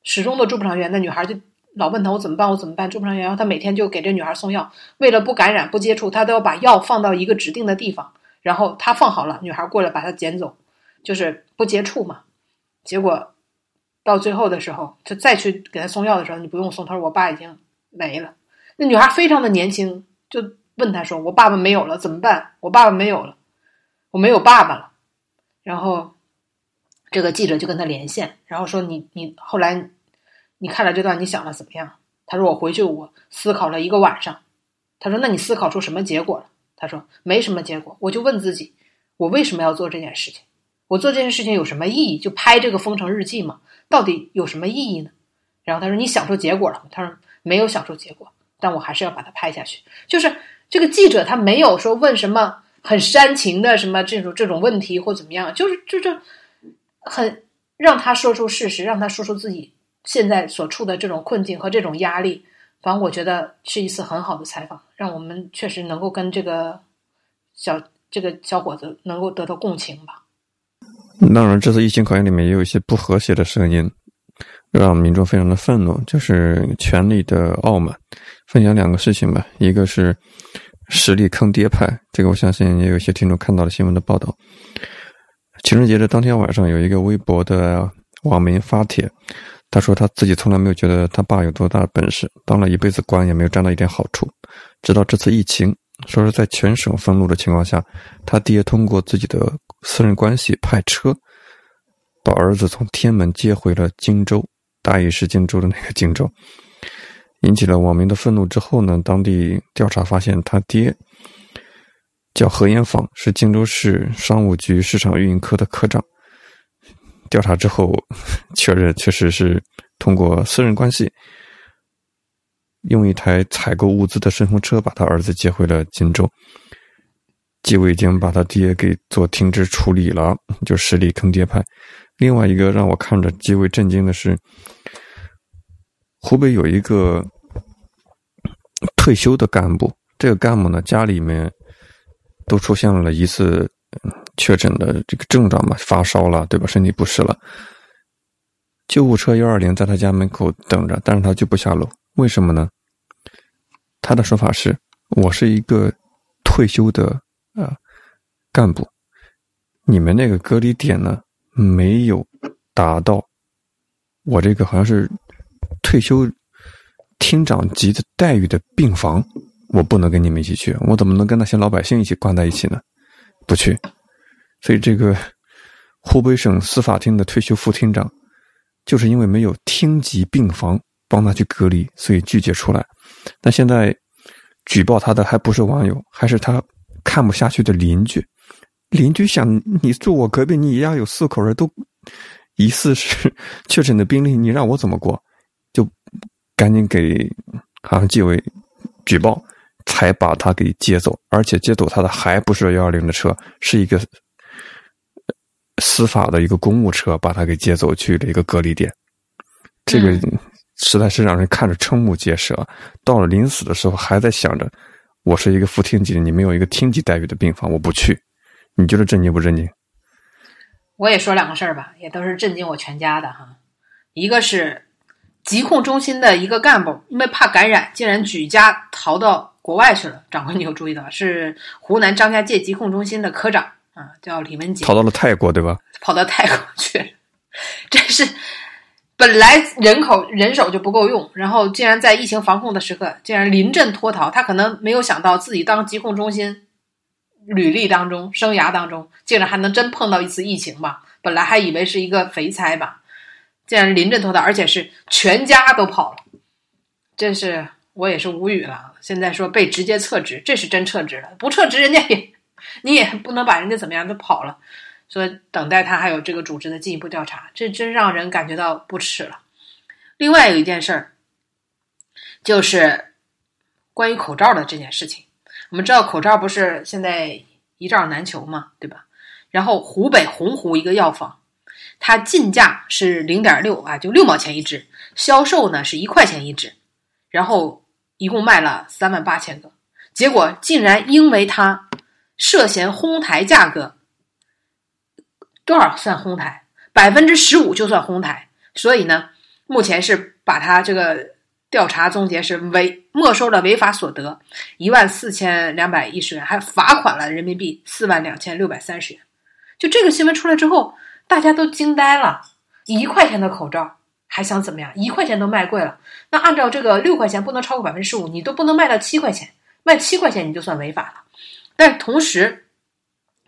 始终都住不上院，那女孩就。老问他我怎么办？我怎么办？住不上院，然后他每天就给这女孩送药，为了不感染、不接触，他都要把药放到一个指定的地方，然后他放好了，女孩过来把它捡走，就是不接触嘛。结果到最后的时候，他再去给他送药的时候，你不用送，他说我爸已经没了。那女孩非常的年轻，就问他说：“我爸爸没有了，怎么办？我爸爸没有了，我没有爸爸了。”然后这个记者就跟他连线，然后说：“你你后来。”你看了这段，你想了怎么样？他说：“我回去，我思考了一个晚上。”他说：“那你思考出什么结果了？”他说：“没什么结果，我就问自己，我为什么要做这件事情？我做这件事情有什么意义？就拍这个封城日记嘛，到底有什么意义呢？”然后他说：“你想出结果了吗？”他说：“没有想出结果，但我还是要把它拍下去。”就是这个记者他没有说问什么很煽情的什么这种这种问题或怎么样，就是就这很让他说出事实，让他说出自己。现在所处的这种困境和这种压力，反正我觉得是一次很好的采访，让我们确实能够跟这个小这个小伙子能够得到共情吧。当然，这次疫情考验里面也有一些不和谐的声音，让民众非常的愤怒，就是权力的傲慢。分享两个事情吧，一个是实力坑爹派，这个我相信也有些听众看到了新闻的报道。情人节的当天晚上，有一个微博的网民发帖。他说他自己从来没有觉得他爸有多大的本事，当了一辈子官也没有占到一点好处。直到这次疫情，说是在全省封路的情况下，他爹通过自己的私人关系派车，把儿子从天门接回了荆州，大意是荆州的那个荆州，引起了网民的愤怒。之后呢，当地调查发现他爹叫何延坊，是荆州市商务局市场运营科的科长。调查之后，确认确实是通过私人关系，用一台采购物资的顺风车把他儿子接回了荆州。纪委已经把他爹给做停职处理了，就实力坑爹派。另外一个让我看着极为震惊的是，湖北有一个退休的干部，这个干部呢家里面都出现了一次。确诊的这个症状嘛，发烧了，对吧？身体不适了，救护车幺二零在他家门口等着，但是他就不下楼，为什么呢？他的说法是：我是一个退休的干部，你们那个隔离点呢没有达到我这个好像是退休厅长级的待遇的病房，我不能跟你们一起去，我怎么能跟那些老百姓一起关在一起呢？不去，所以这个湖北省司法厅的退休副厅长，就是因为没有厅级病房帮他去隔离，所以拒绝出来。那现在举报他的还不是网友，还是他看不下去的邻居。邻居想，你住我隔壁，你一样有四口人都疑似是 <laughs> 确诊的病例，你让我怎么过？就赶紧给好像纪委举报。才把他给接走，而且接走他的还不是幺二零的车，是一个司法的一个公务车，把他给接走去了一个隔离点。这个实在是让人看着瞠目结舌。到了临死的时候，还在想着：我是一个副厅级，你没有一个厅级待遇的病房，我不去。你觉得震惊不震惊？我也说两个事儿吧，也都是震惊我全家的哈。一个是疾控中心的一个干部，因为怕感染，竟然举家逃到。国外去了，掌柜，你有注意到是湖南张家界疾控中心的科长啊，叫李文杰，逃到了泰国，对吧？跑到泰国去，真是本来人口人手就不够用，然后竟然在疫情防控的时刻，竟然临阵脱逃。他可能没有想到自己当疾控中心履历当中、生涯当中，竟然还能真碰到一次疫情吧？本来还以为是一个肥差吧，竟然临阵脱逃，而且是全家都跑了，真是。我也是无语了。现在说被直接撤职，这是真撤职了，不撤职人家也你也不能把人家怎么样，都跑了。说等待他还有这个组织的进一步调查，这真让人感觉到不耻了。另外有一件事儿，就是关于口罩的这件事情。我们知道口罩不是现在一罩难求嘛，对吧？然后湖北洪湖一个药房，它进价是零点六啊，就六毛钱一支，销售呢是一块钱一支，然后一共卖了三万八千个，结果竟然因为它涉嫌哄抬价格。多少算哄抬？百分之十五就算哄抬。所以呢，目前是把它这个调查终结是违没收了违法所得一万四千两百一十元，还罚款了人民币四万两千六百三十元。就这个新闻出来之后，大家都惊呆了。一块钱的口罩还想怎么样？一块钱都卖贵了。那按照这个六块钱不能超过百分之十五，你都不能卖到七块钱，卖七块钱你就算违法了。但同时，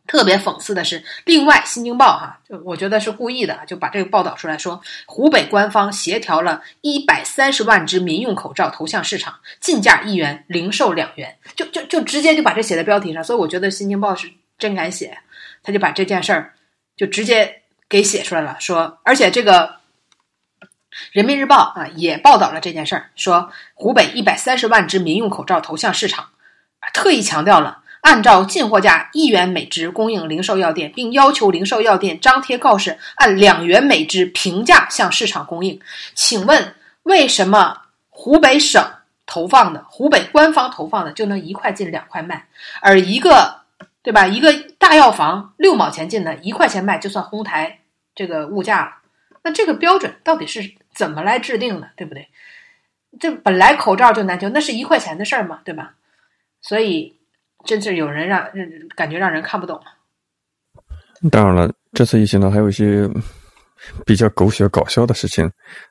特别讽刺的是，另外《新京报》哈，就我觉得是故意的，就把这个报道出来说，湖北官方协调了一百三十万只民用口罩投向市场，进价一元，零售两元，就就就直接就把这写在标题上。所以我觉得《新京报》是真敢写，他就把这件事儿就直接给写出来了。说，而且这个《人民日报》啊也报道了这件事儿，说湖北一百三十万只民用口罩投向市场，特意强调了。按照进货价一元每支供应零售药店，并要求零售药店张贴告示，按两元每支平价向市场供应。请问为什么湖北省投放的、湖北官方投放的就能一块进两块卖，而一个对吧？一个大药房六毛钱进的，一块钱卖就算哄抬这个物价了？那这个标准到底是怎么来制定的？对不对？这本来口罩就难求，那是一块钱的事儿嘛，对吧？所以。真是有人让感觉让人看不懂。当然了，这次疫情呢，还有一些比较狗血搞笑的事情。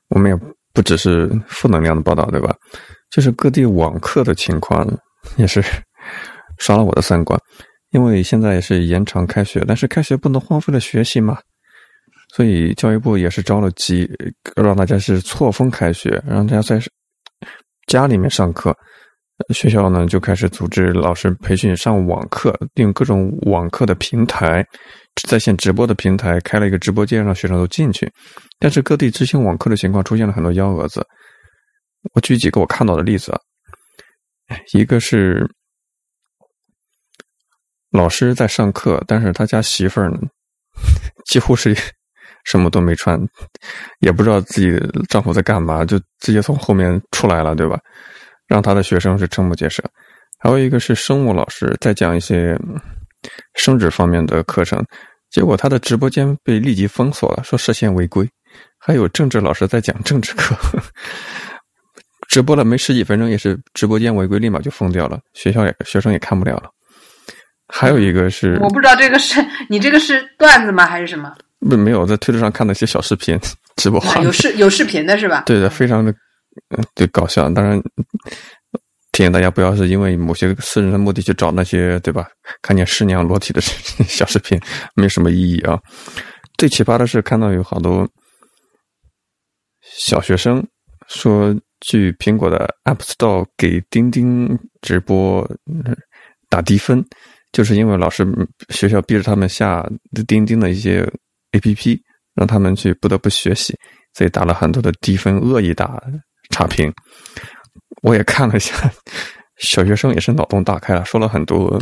我们也不只是负能量的报道，对吧？就是各地网课的情况也是刷了我的三观。因为现在也是延长开学，但是开学不能荒废了学习嘛，所以教育部也是着了急，让大家是错峰开学，让大家在家里面上课。学校呢就开始组织老师培训上网课，用各种网课的平台、在线直播的平台开了一个直播间，让学生都进去。但是各地执行网课的情况出现了很多幺蛾子。我举几个我看到的例子啊，一个是老师在上课，但是他家媳妇儿呢几乎是什么都没穿，也不知道自己丈夫在干嘛，就直接从后面出来了，对吧？让他的学生是瞠目结舌，还有一个是生物老师在讲一些生殖方面的课程，结果他的直播间被立即封锁了，说涉嫌违规。还有政治老师在讲政治课，<laughs> 直播了没十几分钟，也是直播间违规，立马就封掉了，学校也学生也看不了了。还有一个是我不知道这个是你这个是段子吗还是什么？不没有在推特上看到一些小视频直播，有视有视频的是吧？对的，非常的。嗯，对，搞笑。当然，提醒大家不要是因为某些私人的目的去找那些，对吧？看见师娘裸体的 <laughs> 小视频，没什么意义啊。最奇葩的是，看到有好多小学生说，去苹果的 App Store 给钉钉直播打低分，就是因为老师学校逼着他们下钉钉的一些 APP，让他们去不得不学习，所以打了很多的低分，恶意打。差评，我也看了一下，<laughs> 小学生也是脑洞大开了，说了很多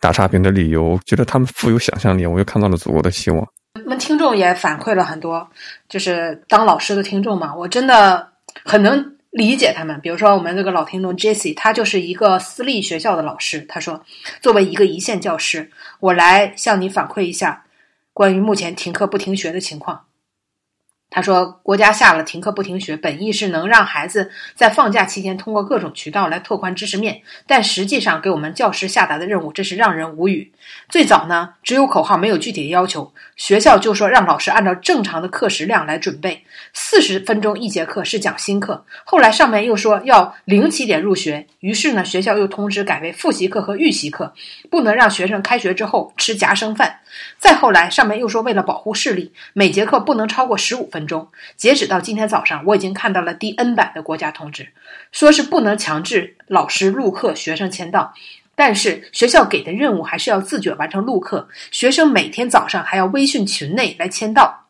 打差评的理由，觉得他们富有想象力，我又看到了祖国的希望。我们听众也反馈了很多，就是当老师的听众嘛，我真的很能理解他们。比如说我们这个老听众 Jesse，他就是一个私立学校的老师，他说，作为一个一线教师，我来向你反馈一下关于目前停课不停学的情况。他说：“国家下了停课不停学，本意是能让孩子在放假期间通过各种渠道来拓宽知识面，但实际上给我们教师下达的任务真是让人无语。最早呢，只有口号，没有具体的要求，学校就说让老师按照正常的课时量来准备，四十分钟一节课是讲新课。后来上面又说要零起点入学，于是呢，学校又通知改为复习课和预习课，不能让学生开学之后吃夹生饭。再后来，上面又说为了保护视力，每节课不能超过十五分。”钟。截止到今天早上，我已经看到了第 N 版的国家通知，说是不能强制老师录课，学生签到。但是学校给的任务还是要自觉完成录课，学生每天早上还要微信群内来签到。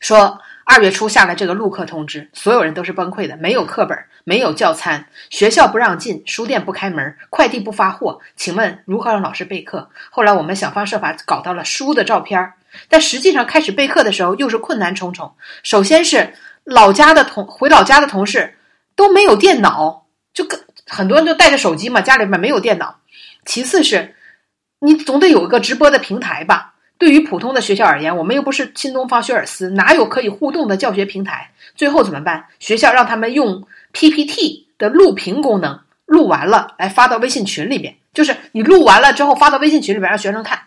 说二月初下了这个录课通知，所有人都是崩溃的，没有课本，没有教餐，学校不让进，书店不开门，快递不发货，请问如何让老师备课？后来我们想方设法搞到了书的照片，但实际上开始备课的时候又是困难重重。首先是老家的同回老家的同事都没有电脑，就跟。很多人就带着手机嘛，家里面没有电脑。其次是，你总得有一个直播的平台吧？对于普通的学校而言，我们又不是新东方、学而思，哪有可以互动的教学平台？最后怎么办？学校让他们用 PPT 的录屏功能，录完了来发到微信群里边。就是你录完了之后发到微信群里边让学生看。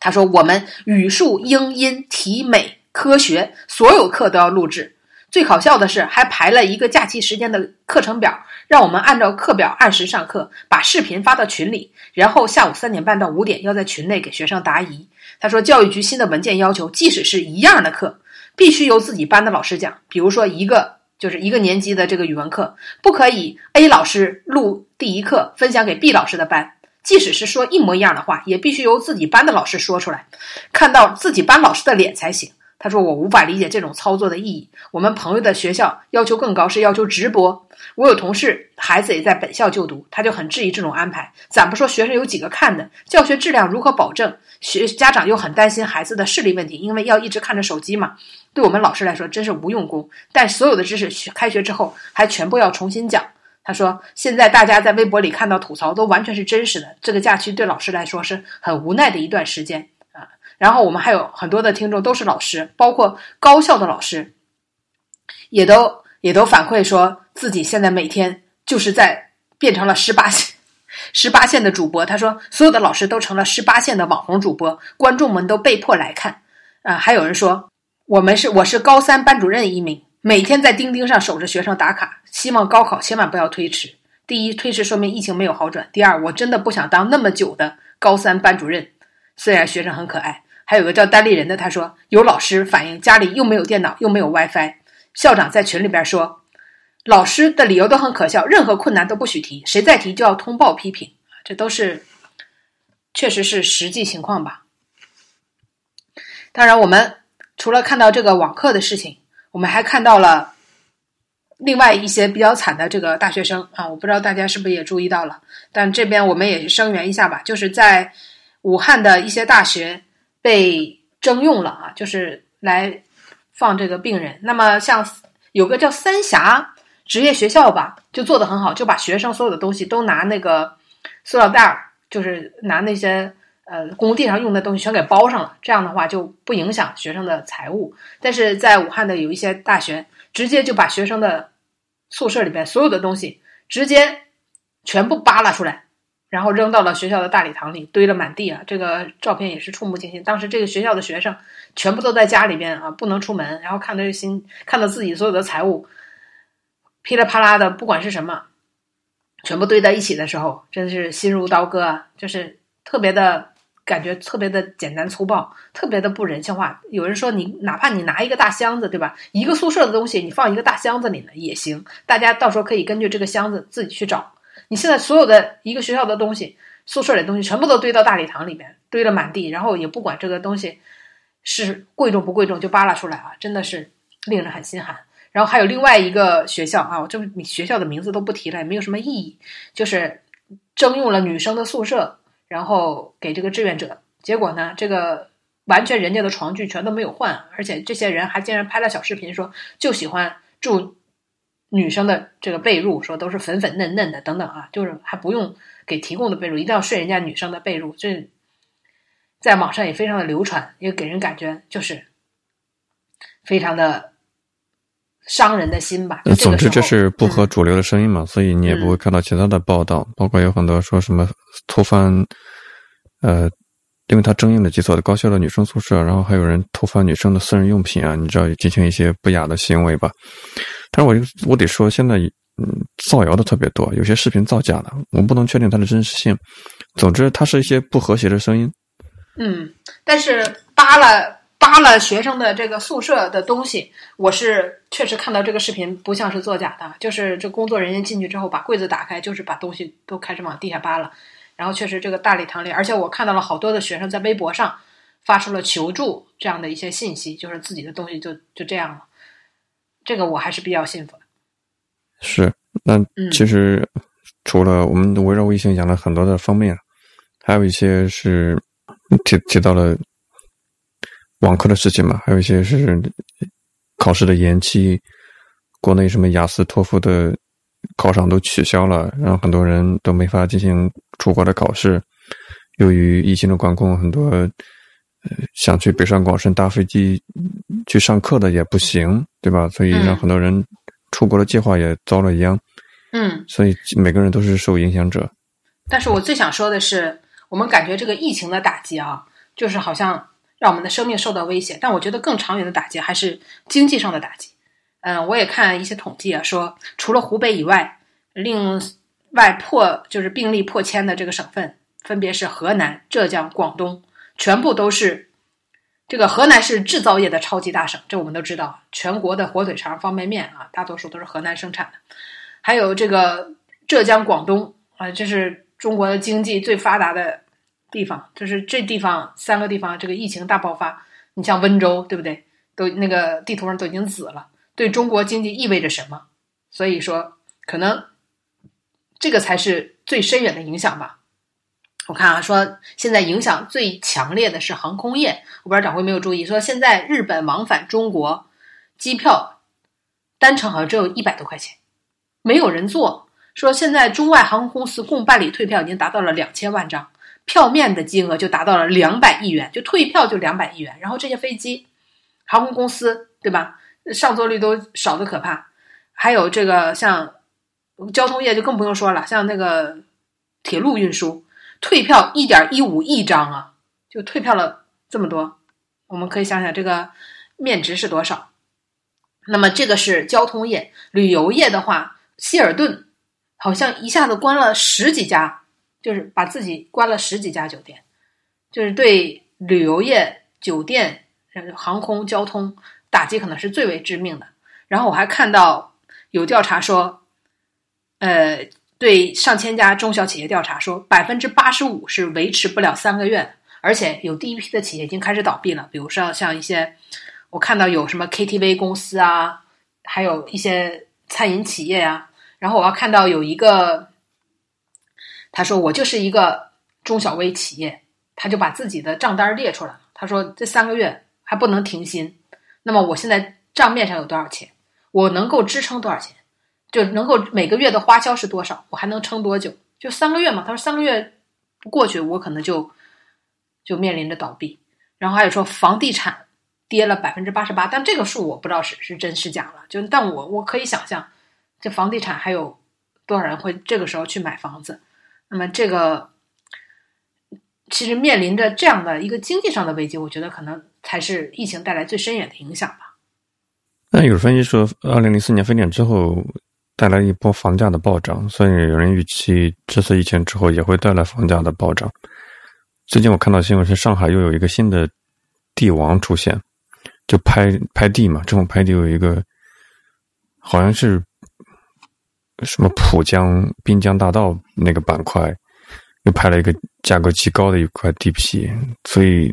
他说：“我们语数英音体美科学所有课都要录制。最搞笑的是，还排了一个假期时间的课程表。”让我们按照课表按时上课，把视频发到群里，然后下午三点半到五点要在群内给学生答疑。他说，教育局新的文件要求，即使是一样的课，必须由自己班的老师讲。比如说，一个就是一个年级的这个语文课，不可以 A 老师录第一课分享给 B 老师的班，即使是说一模一样的话，也必须由自己班的老师说出来，看到自己班老师的脸才行。他说：“我无法理解这种操作的意义。我们朋友的学校要求更高，是要求直播。我有同事孩子也在本校就读，他就很质疑这种安排。咱不说学生有几个看的，教学质量如何保证？学家长又很担心孩子的视力问题，因为要一直看着手机嘛。对我们老师来说，真是无用功。但所有的知识开学之后还全部要重新讲。”他说：“现在大家在微博里看到吐槽都完全是真实的。这个假期对老师来说是很无奈的一段时间。”然后我们还有很多的听众都是老师，包括高校的老师，也都也都反馈说自己现在每天就是在变成了十八线 <laughs> 十八线的主播。他说，所有的老师都成了十八线的网红主播，观众们都被迫来看。啊，还有人说，我们是我是高三班主任一名，每天在钉钉上守着学生打卡，希望高考千万不要推迟。第一，推迟说明疫情没有好转；第二，我真的不想当那么久的高三班主任，虽然学生很可爱。还有个叫单立人的，他说有老师反映家里又没有电脑又没有 WiFi，校长在群里边说，老师的理由都很可笑，任何困难都不许提，谁再提就要通报批评，这都是确实是实际情况吧。当然，我们除了看到这个网课的事情，我们还看到了另外一些比较惨的这个大学生啊，我不知道大家是不是也注意到了，但这边我们也声援一下吧，就是在武汉的一些大学。被征用了啊，就是来放这个病人。那么像有个叫三峡职业学校吧，就做的很好，就把学生所有的东西都拿那个塑料袋儿，就是拿那些呃工地上用的东西全给包上了。这样的话就不影响学生的财物。但是在武汉的有一些大学，直接就把学生的宿舍里边所有的东西直接全部扒拉出来。然后扔到了学校的大礼堂里，堆了满地啊！这个照片也是触目惊心。当时这个学校的学生全部都在家里边啊，不能出门。然后看到心，看到自己所有的财物噼里啪啦的，不管是什么，全部堆在一起的时候，真的是心如刀割啊！就是特别的感觉，特别的简单粗暴，特别的不人性化。有人说，你哪怕你拿一个大箱子，对吧？一个宿舍的东西，你放一个大箱子里呢也行。大家到时候可以根据这个箱子自己去找。你现在所有的一个学校的东西，宿舍里的东西全部都堆到大礼堂里面，堆了满地，然后也不管这个东西是贵重不贵重，就扒拉出来啊，真的是令人很心寒。然后还有另外一个学校啊，我这学校的名字都不提了，也没有什么意义，就是征用了女生的宿舍，然后给这个志愿者，结果呢，这个完全人家的床具全都没有换，而且这些人还竟然拍了小视频说就喜欢住。女生的这个被褥说都是粉粉嫩嫩的，等等啊，就是还不用给提供的被褥，一定要睡人家女生的被褥。这在网上也非常的流传，也给人感觉就是非常的伤人的心吧。总之，这是不合主流的声音嘛，所以你也不会看到其他的报道，包括有很多说什么偷翻，呃，因为他征用了几所的高校的女生宿舍，然后还有人偷翻女生的私人用品啊，你知道进行一些不雅的行为吧。但是我我得说，现在嗯，造谣的特别多，有些视频造假的，我们不能确定它的真实性。总之，它是一些不和谐的声音。嗯，但是扒了扒了学生的这个宿舍的东西，我是确实看到这个视频不像是作假的，就是这工作人员进去之后把柜子打开，就是把东西都开始往地下扒了，然后确实这个大礼堂里，而且我看到了好多的学生在微博上发出了求助这样的一些信息，就是自己的东西就就这样了，这个我还是比较信服的。是，那其实除了我们围绕疫情讲了很多的方面，还有一些是提提到了。网课的事情嘛，还有一些是考试的延期，国内什么雅思、托福的考场都取消了，让很多人都没法进行出国的考试。由于疫情的管控，很多呃想去北上广深搭飞机去上课的也不行，对吧？所以让很多人出国的计划也遭了殃。嗯，所以每个人都是受影响者。但是我最想说的是，我们感觉这个疫情的打击啊，就是好像。让我们的生命受到威胁，但我觉得更长远的打击还是经济上的打击。嗯，我也看一些统计啊，说除了湖北以外，另外破就是病例破千的这个省份，分别是河南、浙江、广东，全部都是这个河南是制造业的超级大省，这我们都知道，全国的火腿肠、方便面啊，大多数都是河南生产的。还有这个浙江、广东啊，这是中国的经济最发达的。地方就是这地方三个地方，这个疫情大爆发。你像温州，对不对？都那个地图上都已经紫了，对中国经济意味着什么？所以说，可能这个才是最深远的影响吧。我看啊，说现在影响最强烈的是航空业。我不知道掌柜没有注意，说现在日本往返中国机票单程好像只有一百多块钱，没有人坐。说现在中外航空公司共办理退票已经达到了两千万张。票面的金额就达到了两百亿元，就退票就两百亿元。然后这些飞机、航空公司，对吧？上座率都少的可怕。还有这个像交通业就更不用说了，像那个铁路运输，退票一点一五亿张啊，就退票了这么多。我们可以想想这个面值是多少。那么这个是交通业，旅游业的话，希尔顿好像一下子关了十几家。就是把自己关了十几家酒店，就是对旅游业、酒店、航空交通打击可能是最为致命的。然后我还看到有调查说，呃，对上千家中小企业调查说，百分之八十五是维持不了三个月，而且有第一批的企业已经开始倒闭了。比如说像一些，我看到有什么 KTV 公司啊，还有一些餐饮企业啊。然后我要看到有一个。他说：“我就是一个中小微企业，他就把自己的账单列出来了。他说这三个月还不能停薪，那么我现在账面上有多少钱？我能够支撑多少钱？就能够每个月的花销是多少？我还能撑多久？就三个月嘛。他说三个月过去，我可能就就面临着倒闭。然后还有说房地产跌了百分之八十八，但这个数我不知道是是真是假了。就但我我可以想象，这房地产还有多少人会这个时候去买房子？”那么，这个其实面临着这样的一个经济上的危机，我觉得可能才是疫情带来最深远的影响吧。那有分析说，二零零四年非典之后带来一波房价的暴涨，所以有人预期这次疫情之后也会带来房价的暴涨。最近我看到新闻是上海又有一个新的地王出现，就拍拍地嘛，这种拍地有一个好像是。什么浦江滨江大道那个板块，又拍了一个价格极高的一块地皮，所以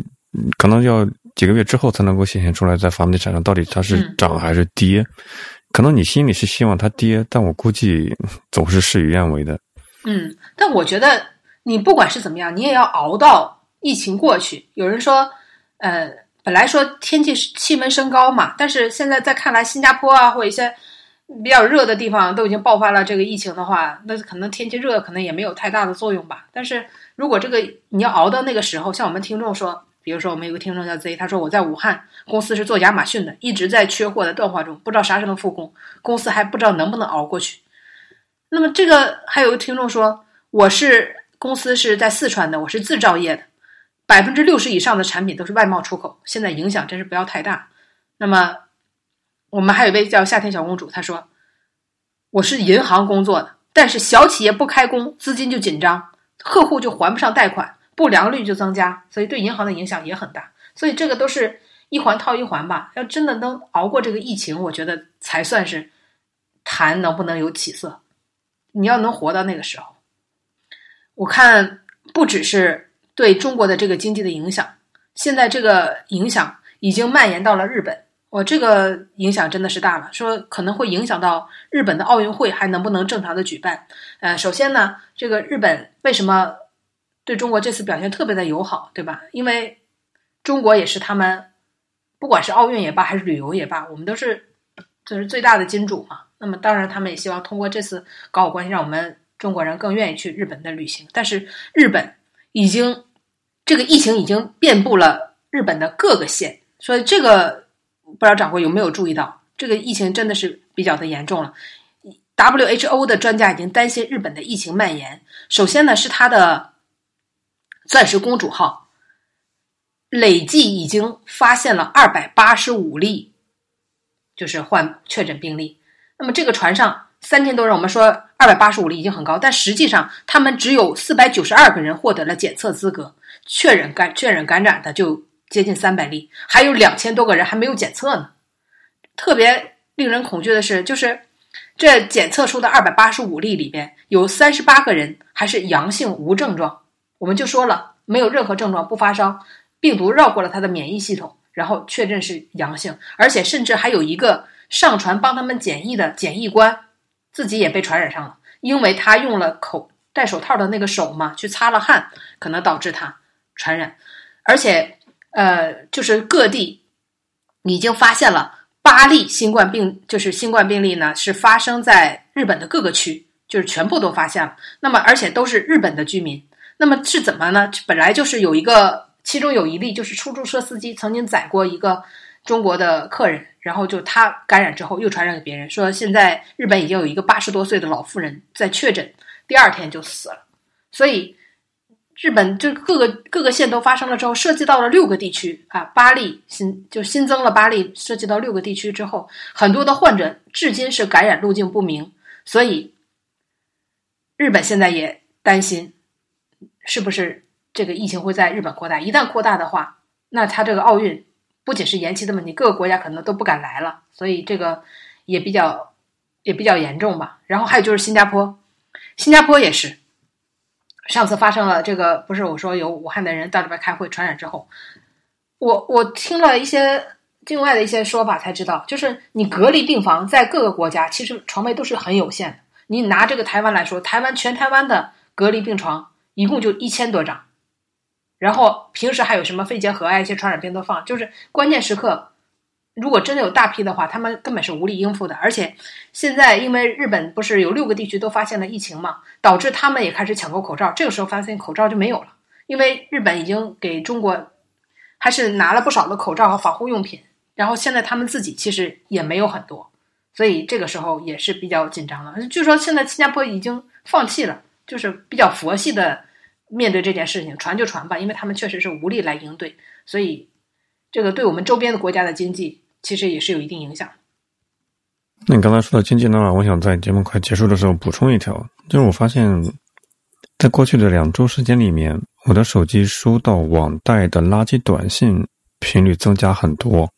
可能要几个月之后才能够显现出来，在房地产上到底它是涨还是跌。可能你心里是希望它跌，但我估计 <laughs> 总是事与愿违的。嗯，但我觉得你不管是怎么样，你也要熬到疫情过去。有人说，呃，本来说天气气温升高嘛，但是现在再看来，新加坡啊，或者一些。比较热的地方都已经爆发了这个疫情的话，那可能天气热可能也没有太大的作用吧。但是如果这个你要熬到那个时候，像我们听众说，比如说我们有个听众叫 Z，他说我在武汉公司是做亚马逊的，一直在缺货的断化中，不知道啥时候能复工，公司还不知道能不能熬过去。那么这个还有个听众说，我是公司是在四川的，我是制造业的，百分之六十以上的产品都是外贸出口，现在影响真是不要太大。那么。我们还有一位叫夏天小公主，她说：“我是银行工作的，但是小企业不开工，资金就紧张，客户就还不上贷款，不良率就增加，所以对银行的影响也很大。所以这个都是一环套一环吧。要真的能熬过这个疫情，我觉得才算是谈能不能有起色。你要能活到那个时候，我看不只是对中国的这个经济的影响，现在这个影响已经蔓延到了日本。我这个影响真的是大了，说可能会影响到日本的奥运会还能不能正常的举办。呃，首先呢，这个日本为什么对中国这次表现特别的友好，对吧？因为中国也是他们，不管是奥运也罢，还是旅游也罢，我们都是就是最大的金主嘛。那么当然，他们也希望通过这次搞好关系，让我们中国人更愿意去日本的旅行。但是日本已经这个疫情已经遍布了日本的各个县，所以这个。不知道掌柜有没有注意到，这个疫情真的是比较的严重了。WHO 的专家已经担心日本的疫情蔓延。首先呢，是它的钻石公主号累计已经发现了二百八十五例，就是患确诊病例。那么这个船上三千多人，我们说二百八十五例已经很高，但实际上他们只有四百九十二个人获得了检测资格，确认感确认感染的就。接近三百例，还有两千多个人还没有检测呢。特别令人恐惧的是，就是这检测出的二百八十五例里边，有三十八个人还是阳性无症状。我们就说了，没有任何症状，不发烧，病毒绕过了他的免疫系统，然后确认是阳性，而且甚至还有一个上传帮他们检疫的检疫官自己也被传染上了，因为他用了口戴手套的那个手嘛，去擦了汗，可能导致他传染，而且。呃，就是各地已经发现了八例新冠病，就是新冠病例呢，是发生在日本的各个区，就是全部都发现了。那么，而且都是日本的居民。那么是怎么呢？本来就是有一个，其中有一例就是出租车司机曾经载过一个中国的客人，然后就他感染之后又传染给别人。说现在日本已经有一个八十多岁的老妇人在确诊，第二天就死了。所以。日本就各个各个县都发生了之后，涉及到了六个地区啊，八例新就新增了八例，涉及到六个地区之后，很多的患者至今是感染路径不明，所以日本现在也担心，是不是这个疫情会在日本扩大？一旦扩大的话，那他这个奥运不仅是延期的问题，各个国家可能都不敢来了，所以这个也比较也比较严重吧。然后还有就是新加坡，新加坡也是。上次发生了这个，不是我说有武汉的人到这边开会传染之后，我我听了一些境外的一些说法才知道，就是你隔离病房在各个国家其实床位都是很有限的。你拿这个台湾来说，台湾全台湾的隔离病床一共就一千多张，然后平时还有什么肺结核啊一些传染病都放，就是关键时刻。如果真的有大批的话，他们根本是无力应付的。而且现在因为日本不是有六个地区都发现了疫情嘛，导致他们也开始抢购口罩。这个时候发现口罩就没有了，因为日本已经给中国还是拿了不少的口罩和防护用品。然后现在他们自己其实也没有很多，所以这个时候也是比较紧张的。据说现在新加坡已经放弃了，就是比较佛系的面对这件事情，传就传吧，因为他们确实是无力来应对。所以这个对我们周边的国家的经济。其实也是有一定影响。那你刚才说到经济呢，我想在节目快结束的时候补充一条，就是我发现，在过去的两周时间里面，我的手机收到网贷的垃圾短信频率增加很多。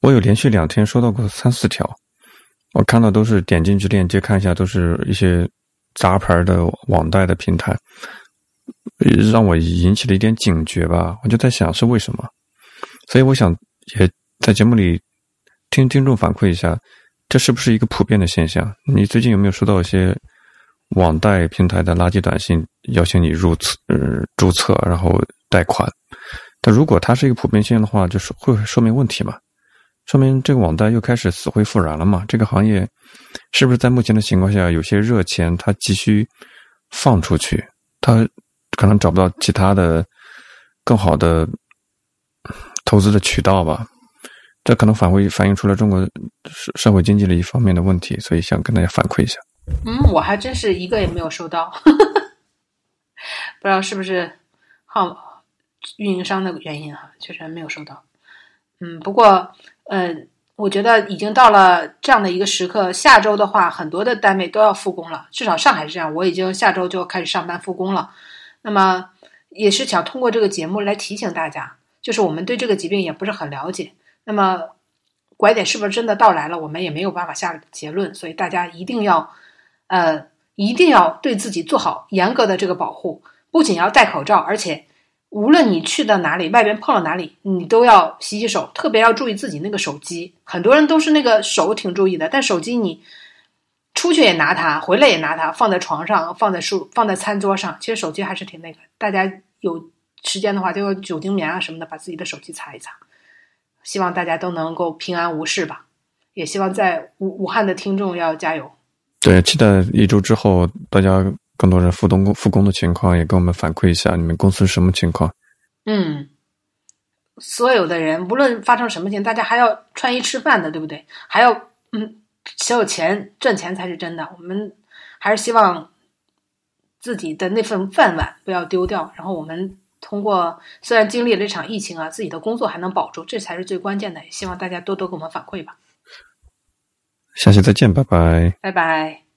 我有连续两天收到过三四条，我看到都是点进去链接看一下，都是一些杂牌的网贷的平台，让我引起了一点警觉吧。我就在想是为什么，所以我想也。在节目里听听众反馈一下，这是不是一个普遍的现象？你最近有没有收到一些网贷平台的垃圾短信，邀请你入册、呃注册，然后贷款？但如果它是一个普遍现象的话，就是会说明问题嘛？说明这个网贷又开始死灰复燃了嘛？这个行业是不是在目前的情况下，有些热钱它急需放出去，它可能找不到其他的更好的投资的渠道吧？这可能反会反映出了中国社社会经济的一方面的问题，所以想跟大家反馈一下。嗯，我还真是一个也没有收到，<laughs> 不知道是不是号运营商的原因哈，确实没有收到。嗯，不过呃，我觉得已经到了这样的一个时刻，下周的话，很多的单位都要复工了，至少上海是这样，我已经下周就开始上班复工了。那么也是想通过这个节目来提醒大家。就是我们对这个疾病也不是很了解。那么拐点是不是真的到来了，我们也没有办法下结论。所以大家一定要，呃，一定要对自己做好严格的这个保护，不仅要戴口罩，而且无论你去到哪里，外边碰到哪里，你都要洗洗手，特别要注意自己那个手机。很多人都是那个手挺注意的，但手机你。出去也拿它，回来也拿它，放在床上，放在书，放在餐桌上。其实手机还是挺那个，大家有时间的话，就用酒精棉啊什么的，把自己的手机擦一擦。希望大家都能够平安无事吧。也希望在武武汉的听众要加油。对，期待一周之后大家更多人复工复工的情况，也跟我们反馈一下你们公司什么情况。嗯，所有的人无论发生什么情，大家还要穿衣吃饭的，对不对？还要嗯。只有钱挣钱才是真的，我们还是希望自己的那份饭碗不要丢掉。然后我们通过虽然经历了这场疫情啊，自己的工作还能保住，这才是最关键的。也希望大家多多给我们反馈吧。下期再见，拜拜，拜拜。